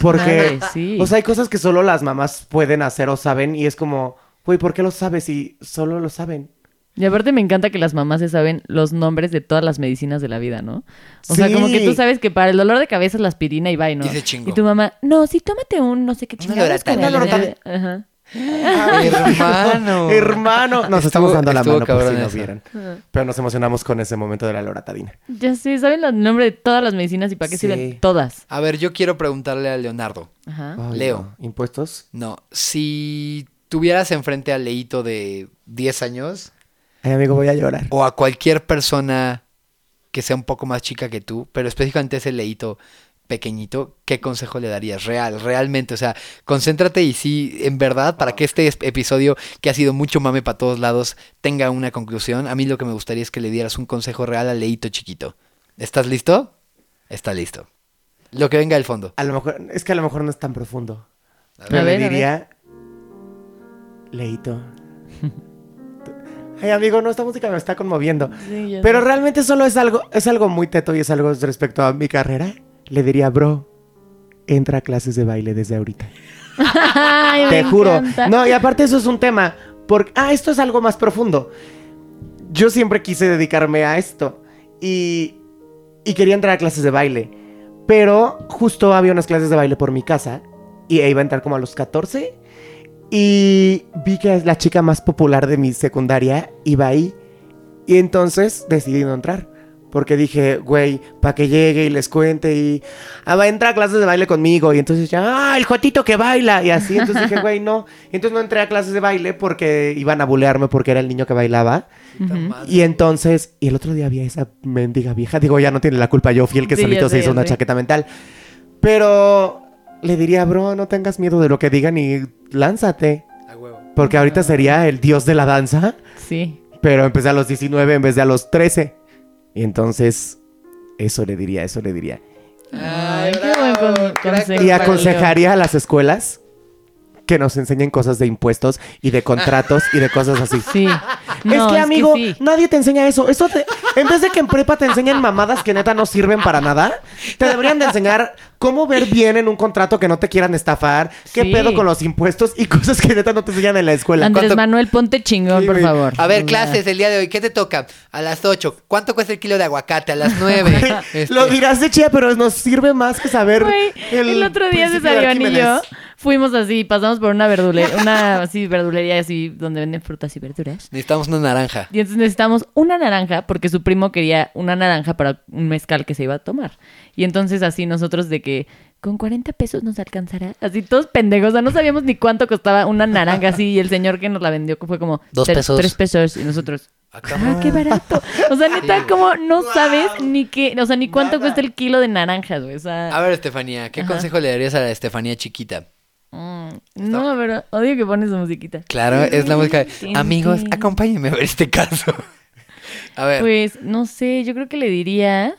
Porque, sí. o sea, hay cosas que solo las mamás pueden hacer o saben y es como, güey, ¿por qué lo sabes si solo lo saben? Y aparte me encanta que las mamás se saben los nombres de todas las medicinas de la vida, ¿no? O sea, como que tú sabes que para el dolor de cabeza es la aspirina y va, ¿no? Y se. Y tu mamá, no, sí, tómate un no sé qué Una el- Ajá. Hermano. Hermano. Nos Estuvo- estamos dando la mano por si cabrón no eso. vieran. Pero nos emocionamos con ese momento de la loratadina. Ya sé, saben el nombre de todas las medicinas y para qué Sí. sirven todas. A ver, yo quiero preguntarle a Leonardo. Ajá. Ay, Leo. no. ¿Impuestos? No, si tuvieras enfrente a Leito de 10 años Ay, amigo, voy a llorar. o a cualquier persona que sea un poco más chica que tú, pero específicamente ese Leito pequeñito, ¿qué consejo le darías? Real, realmente, o sea, concéntrate y sí, en verdad, para que este es- episodio, que ha sido mucho mame para todos lados, tenga una conclusión, a mí lo que me gustaría es que le dieras un consejo real a Leito chiquito. ¿Estás listo? Está listo. Lo que venga del fondo. A lo mejor, es que a lo mejor no es tan profundo. A Pero ver, le a diría, Leito. Ay, amigo, no, esta música me está conmoviendo. Sí, Pero sé. realmente solo es algo, es algo muy teto y es algo respecto a mi carrera. Le diría, bro, entra a clases de baile desde ahorita. Ay, Te juro. encanta. No, y aparte eso es un tema. Porque, ah, esto es algo más profundo. Yo siempre quise dedicarme a esto. Y, y quería entrar a clases de baile. Pero justo había unas clases de baile por mi casa. Y iba a entrar como a los 14. Y vi que la chica más popular de mi secundaria iba ahí. Y entonces decidí no entrar. Porque dije, güey, para que llegue y les cuente y... Ah, va a entrar a clases de baile conmigo. Y entonces ya, ah, el jotito que baila. Y así, entonces dije, güey, no. Y entonces no entré a clases de baile porque iban a bulearme porque era el niño que bailaba. Y entonces, y el otro día había esa mendiga vieja. Digo, ya no tiene la culpa yo, fui el que Sí, solito se hizo una chaqueta mental. Pero le diría, bro, no tengas miedo de lo que digan y lánzate. A huevo. Porque ahorita sería el dios de la danza. Sí. Pero empecé a los 19 en vez de a los 13. Y entonces, eso le diría, eso le diría. Ay, qué buen con- consejo. Y aconsejaría a las escuelas que nos enseñen cosas de impuestos y de contratos y de cosas así. Sí. es que, amigo, sí. nadie te enseña eso. Eso te- en vez de que en prepa te enseñen mamadas que neta no sirven para nada, te deberían de enseñar cómo ver bien en un contrato que no te quieran estafar, qué Sí. pedo con los impuestos y cosas que neta no te enseñan en la escuela. Andrés ¿Cuánto- Manuel, ponte chingón, Sí, por favor. A ver, clases el día de hoy, ¿qué te toca? A las 8. ¿Cuánto cuesta el kilo de aguacate? A las 9. (laughs) Este, Lo dirás de chía, pero nos sirve más que saber. Güey, el, otro día de Cesarión y yo Arquímedes. Fuimos así, pasamos por una verdulería, una así verdulería así donde venden frutas y verduras. Necesitamos una naranja. Y entonces necesitamos una naranja porque su primo quería una naranja para un mezcal que se iba a tomar. Y entonces así nosotros de que con 40 pesos nos alcanzará. Así todos pendejos, o sea, no sabíamos ni cuánto costaba una naranja así y el señor que nos la vendió fue como Dos "Tre- pesos". Tres pesos y nosotros Ah, Ah, qué barato. O sea, neta, como no sabes ni qué, o sea, ni cuánto cuesta el kilo de naranjas, güey. O sea, A ver, Estefanía, ¿qué Ajá. consejo le darías a la Estefanía chiquita? Mm, no, pero odio que pones su musiquita. Claro, es la música de, amigos, acompáñenme a ver este caso. (laughs) A ver, Pues no sé, yo creo que le diría,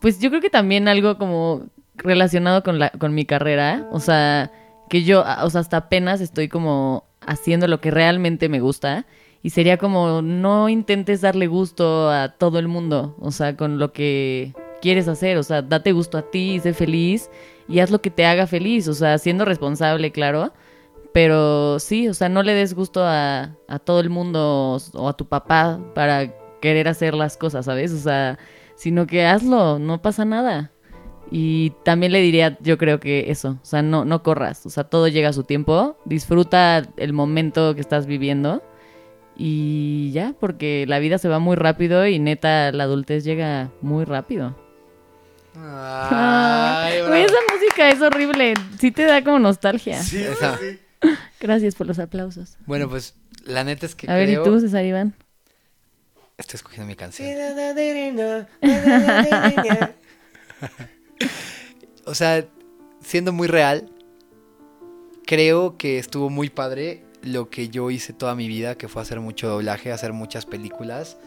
pues yo creo que también algo como relacionado con la con mi carrera, o sea, que yo, o sea, hasta apenas estoy como haciendo lo que realmente me gusta y sería como no intentes darle gusto a todo el mundo, o sea, con lo que quieres hacer, o sea, date gusto a ti y sé feliz y haz lo que te haga feliz, o sea, siendo responsable, claro. Pero sí, o sea, no le des gusto a, todo el mundo o a tu papá para querer hacer las cosas, ¿sabes? O sea, sino que hazlo, no pasa nada. Y también le diría, yo creo que eso, o sea, no, no corras, o sea, todo llega a su tiempo, disfruta el momento que estás viviendo y ya, porque la vida se va muy rápido y neta, la adultez llega muy rápido. Ay, Güey, esa música es horrible, sí te da como nostalgia. Esa. Gracias por los aplausos. Bueno, pues la neta es que A ver. ¿y tú, César Iván? Estoy escogiendo mi canción. O sea, siendo muy real, creo que estuvo muy padre lo que yo hice toda mi vida, que fue hacer mucho doblaje, hacer muchas películas.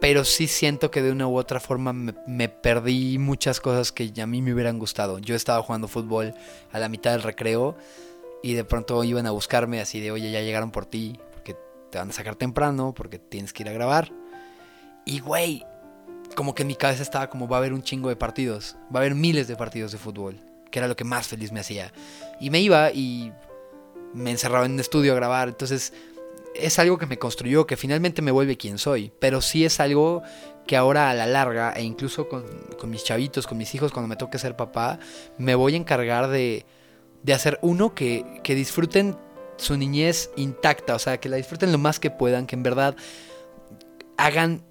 Pero sí siento que de una u otra forma me, perdí muchas cosas que a mí me hubieran gustado. Yo estaba jugando fútbol a la mitad del recreo y de pronto iban a buscarme así de, oye, ya llegaron por ti, porque te van a sacar temprano, porque tienes que ir a grabar. Y güey, como que en mi cabeza estaba como va a haber un chingo de partidos, va a haber miles de partidos de fútbol, que era lo que más feliz me hacía. Y me iba y me encerraba en un estudio a grabar, entonces es algo que me construyó, que finalmente me vuelve quien soy, pero sí es algo que ahora a la larga, e incluso con, con mis chavitos, con mis hijos, cuando me toque ser papá, me voy a encargar de, de hacer uno que, que disfruten su niñez intacta, o sea, que la disfruten lo más que puedan, que en verdad hagan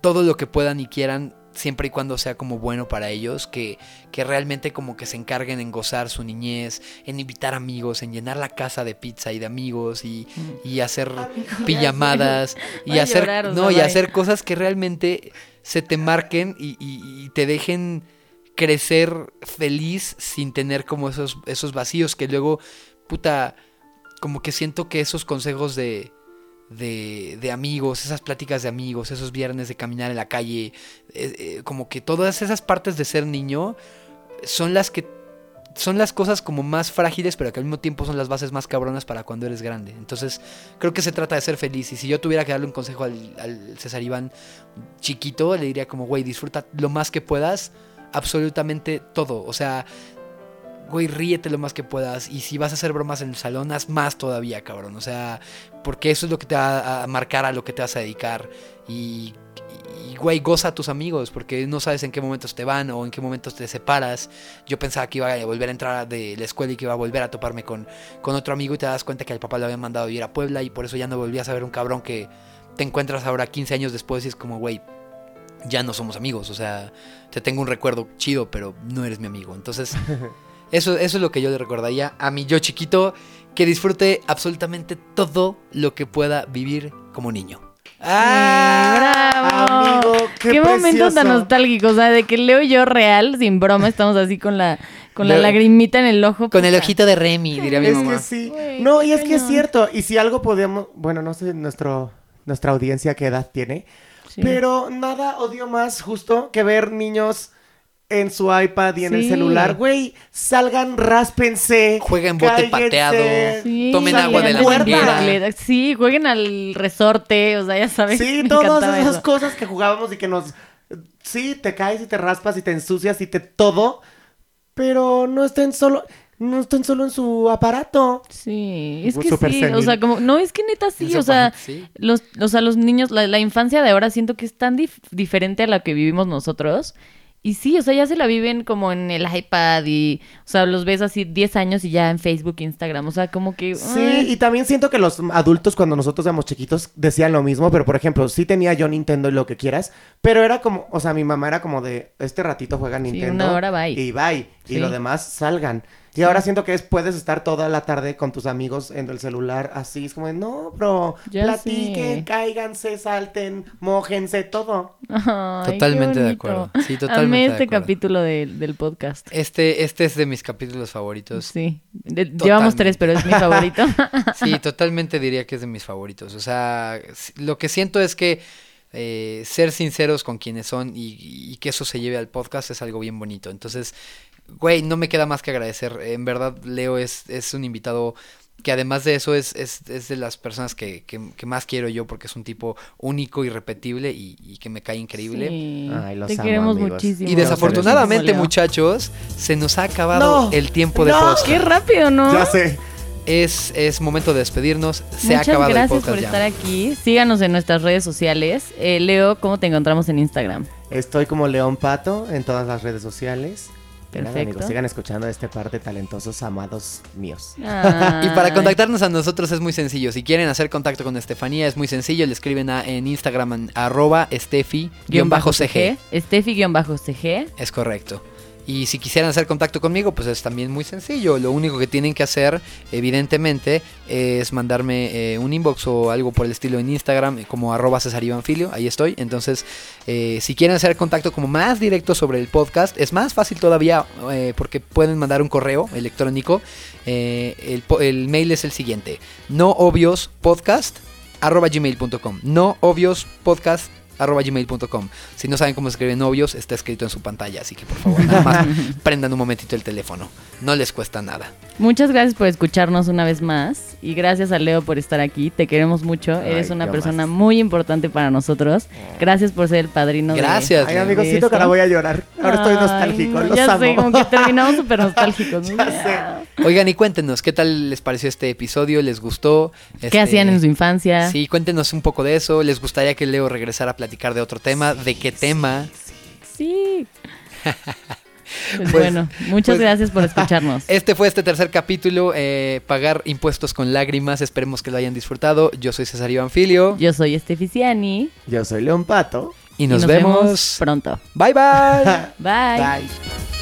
todo lo que puedan y quieran siempre y cuando sea como bueno para ellos, que, que realmente como que se encarguen en gozar su niñez, en invitar amigos, en llenar la casa de pizza y de amigos y, y hacer pijamadas (laughs) y hacer llorar, no y hacer cosas que realmente se te marquen y, y- y te dejen crecer feliz sin tener como esos, esos vacíos que luego, puta, como que siento que esos consejos de, de, de amigos, esas pláticas de amigos, esos viernes de caminar en la calle, eh, eh, como que todas esas partes de ser niño son las que son las cosas como más frágiles, pero que al mismo tiempo son las bases más cabronas para cuando eres grande. Entonces, creo que se trata de ser feliz. Y si yo tuviera que darle un consejo al, César Iván chiquito, le diría como, güey, disfruta lo más que puedas, absolutamente todo. O sea, güey, ríete lo más que puedas. Y si vas a hacer bromas en el salón, haz más todavía, cabrón. O sea, porque eso es lo que te va a marcar a lo que te vas a dedicar. Y, y, güey, goza a tus amigos, porque no sabes en qué momentos te van o en qué momentos te separas. Yo pensaba que iba a volver a entrar de la escuela y que iba a volver a toparme con, con otro amigo y te das cuenta que al papá lo habían mandado a vivir a Puebla y por eso ya no volvías a ver un cabrón que te encuentras ahora 15 años después y es como, güey, ya no somos amigos. O sea, te tengo un recuerdo chido, pero no eres mi amigo. Entonces, (laughs) eso, eso es lo que yo le recordaría a mi yo chiquito, que disfrute absolutamente todo lo que pueda vivir como niño. ¡Bravo! Amigo, qué momento tan nostálgico, o sea, de que leo yo real, sin broma, estamos así con la, con la lagrimita en el ojo. Con el ojito de Remy, diría mi Es mamá. que sí. No, y es que es cierto. Y si algo podemos, bueno, no sé nuestro, nuestra audiencia qué edad tiene, Sí. pero nada odio más justo que ver niños en su iPad y en el celular. Güey, salgan, ráspense. Jueguen bote cállense. pateado. Sí, Tomen agua de la manguera. Sí, jueguen al resorte, o sea, ya sabes. Sí, todas esas eso. cosas que jugábamos y que nos... Sí, te caes y te raspas y te ensucias y te todo, pero no estén solo... No estén solo en su aparato. Sí, es que sí, o sea, como, no, es que neta sí, o sea, sí. los, o sea, los niños, la, la infancia de ahora siento que es tan dif- diferente a la que vivimos nosotros. Y sí, o sea, ya se la viven como en el iPad y, o sea, los ves así 10 años y ya en Facebook, Instagram, o sea, como que... Sí, ay, y también siento que los adultos cuando nosotros éramos chiquitos decían lo mismo, pero por ejemplo, sí tenía yo Nintendo y lo que quieras, pero era como, o sea, mi mamá era como de, este ratito juega Nintendo una hora, bye. y bye, Sí. y lo demás salgan. Y ahora siento que es, puedes estar toda la tarde con tus amigos en el celular así. Es como, de, no, bro, Ya platiquen, sé. cáiganse, salten, mójense, todo. Ay, Totalmente de acuerdo. Sí, totalmente Amé de este acuerdo. capítulo de- del podcast. Este, este es de mis capítulos favoritos. Sí. De- llevamos tres, pero es mi favorito. (laughs) Sí, totalmente diría que es de mis favoritos. O sea, lo que siento es que eh, ser sinceros con quienes son y, y que eso se lleve al podcast es algo bien bonito. Entonces, güey, no me queda más que agradecer. En verdad, Leo es, es un invitado que además de eso es, es, es de las personas que, que- que más quiero yo porque es un tipo único, irrepetible y, y que me cae increíble. Sí. Ay, los Te amo, queremos amigos. muchísimo. Y desafortunadamente, muchachos, se nos ha acabado No, el tiempo de no. podcast. Qué rápido, ¿no? Ya sé. Es, es momento de despedirnos. Se ha Muchas acabado el gracias podcast por ya. estar aquí. Síganos en nuestras redes sociales. Eh, Leo, ¿cómo te encontramos en Instagram? Estoy como León Pato en todas las redes sociales. Perfecto. amigos, sigan escuchando este par de talentosos amados míos. (laughs) Y para contactarnos a nosotros es muy sencillo. Si quieren hacer contacto con Estefanía es muy sencillo. Le escriben a- en Instagram en arroba estefi-cg. CG. Steffi-CG. Es correcto. Y si quisieran hacer contacto conmigo, pues es también muy sencillo. Lo único que tienen que hacer, evidentemente, es mandarme eh, un inbox o algo por el estilo en Instagram, eh, como arroba César ahí estoy. Entonces, eh, si quieren hacer contacto como más directo sobre el podcast, es más fácil todavía porque pueden mandar un correo electrónico. El, el mail es el siguiente, no obvios. No arroba gmail.com. Si no saben cómo se escriben novios, está escrito en su pantalla, así que por favor, nada más (laughs) prendan un momentito el teléfono. No les cuesta nada. Muchas gracias por escucharnos una vez más. Y gracias a Leo por estar aquí. Te queremos mucho. Ay, Eres una persona más. muy importante para nosotros. Gracias por ser el padrino de- Gracias. Ay, amigos, de siento que ahora voy a llorar. Ahora estoy Ay, nostálgico. no, Los ya amo. sé, como que terminamos súper nostálgicos. ¿no? (laughs) Ya Oigan, y cuéntenos, ¿qué tal les pareció este episodio? ¿Les gustó? ¿Qué Este, hacían en su infancia? Sí, cuéntenos un poco de eso. ¿Les gustaría que Leo regresara a platicar de otro tema? ¿De qué tema? Sí. (laughs) Pues, Pues- bueno, muchas pues- gracias por (laughs) escucharnos. Este fue este tercer capítulo, eh, Pagar impuestos con lágrimas. Esperemos que lo hayan disfrutado. Yo soy César Iván Filio. Yo soy Esteficiani. Yo soy León Pato. Y nos, vemos. pronto. Bye bye. (laughs) Bye. Bye.